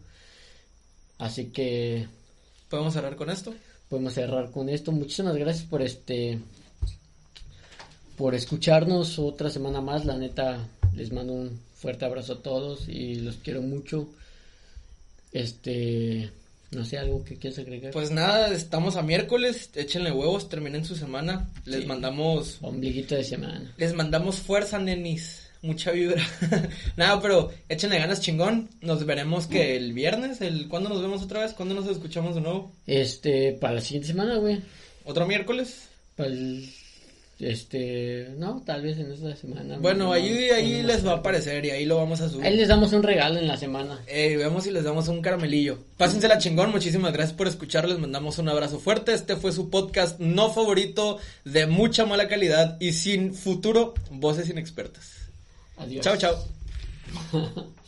B: Así que
C: ¿Podemos cerrar con esto?
B: Podemos cerrar con esto. Muchísimas gracias por este por escucharnos otra semana más. La neta les mando un fuerte abrazo a todos y los quiero mucho. Este, no sé algo que quieras agregar.
C: Pues nada, estamos a miércoles, échenle huevos, terminen su semana. Les
B: Sí.
C: mandamos
B: Ombliguito de semana.
C: les mandamos fuerza, nenis. Mucha vibra. nada, pero échenle ganas chingón. Nos veremos que el viernes, el ¿cuándo nos vemos otra vez? ¿Cuándo nos escuchamos de nuevo?
B: Este, para la siguiente semana, güey.
C: ¿Otro miércoles?
B: Para el, este, no, tal vez en esta semana.
C: Bueno,
B: no,
C: ahí, ahí les va a aparecer y ahí lo vamos a subir.
B: Ahí les damos un regalo en la semana.
C: Eh, veamos si les damos un caramelillo. Pásensela chingón, muchísimas gracias por escuchar, les mandamos un abrazo fuerte. Este fue su podcast no favorito, de mucha mala calidad y sin futuro, voces inexpertas.
B: Adiós.
C: Chao, chao.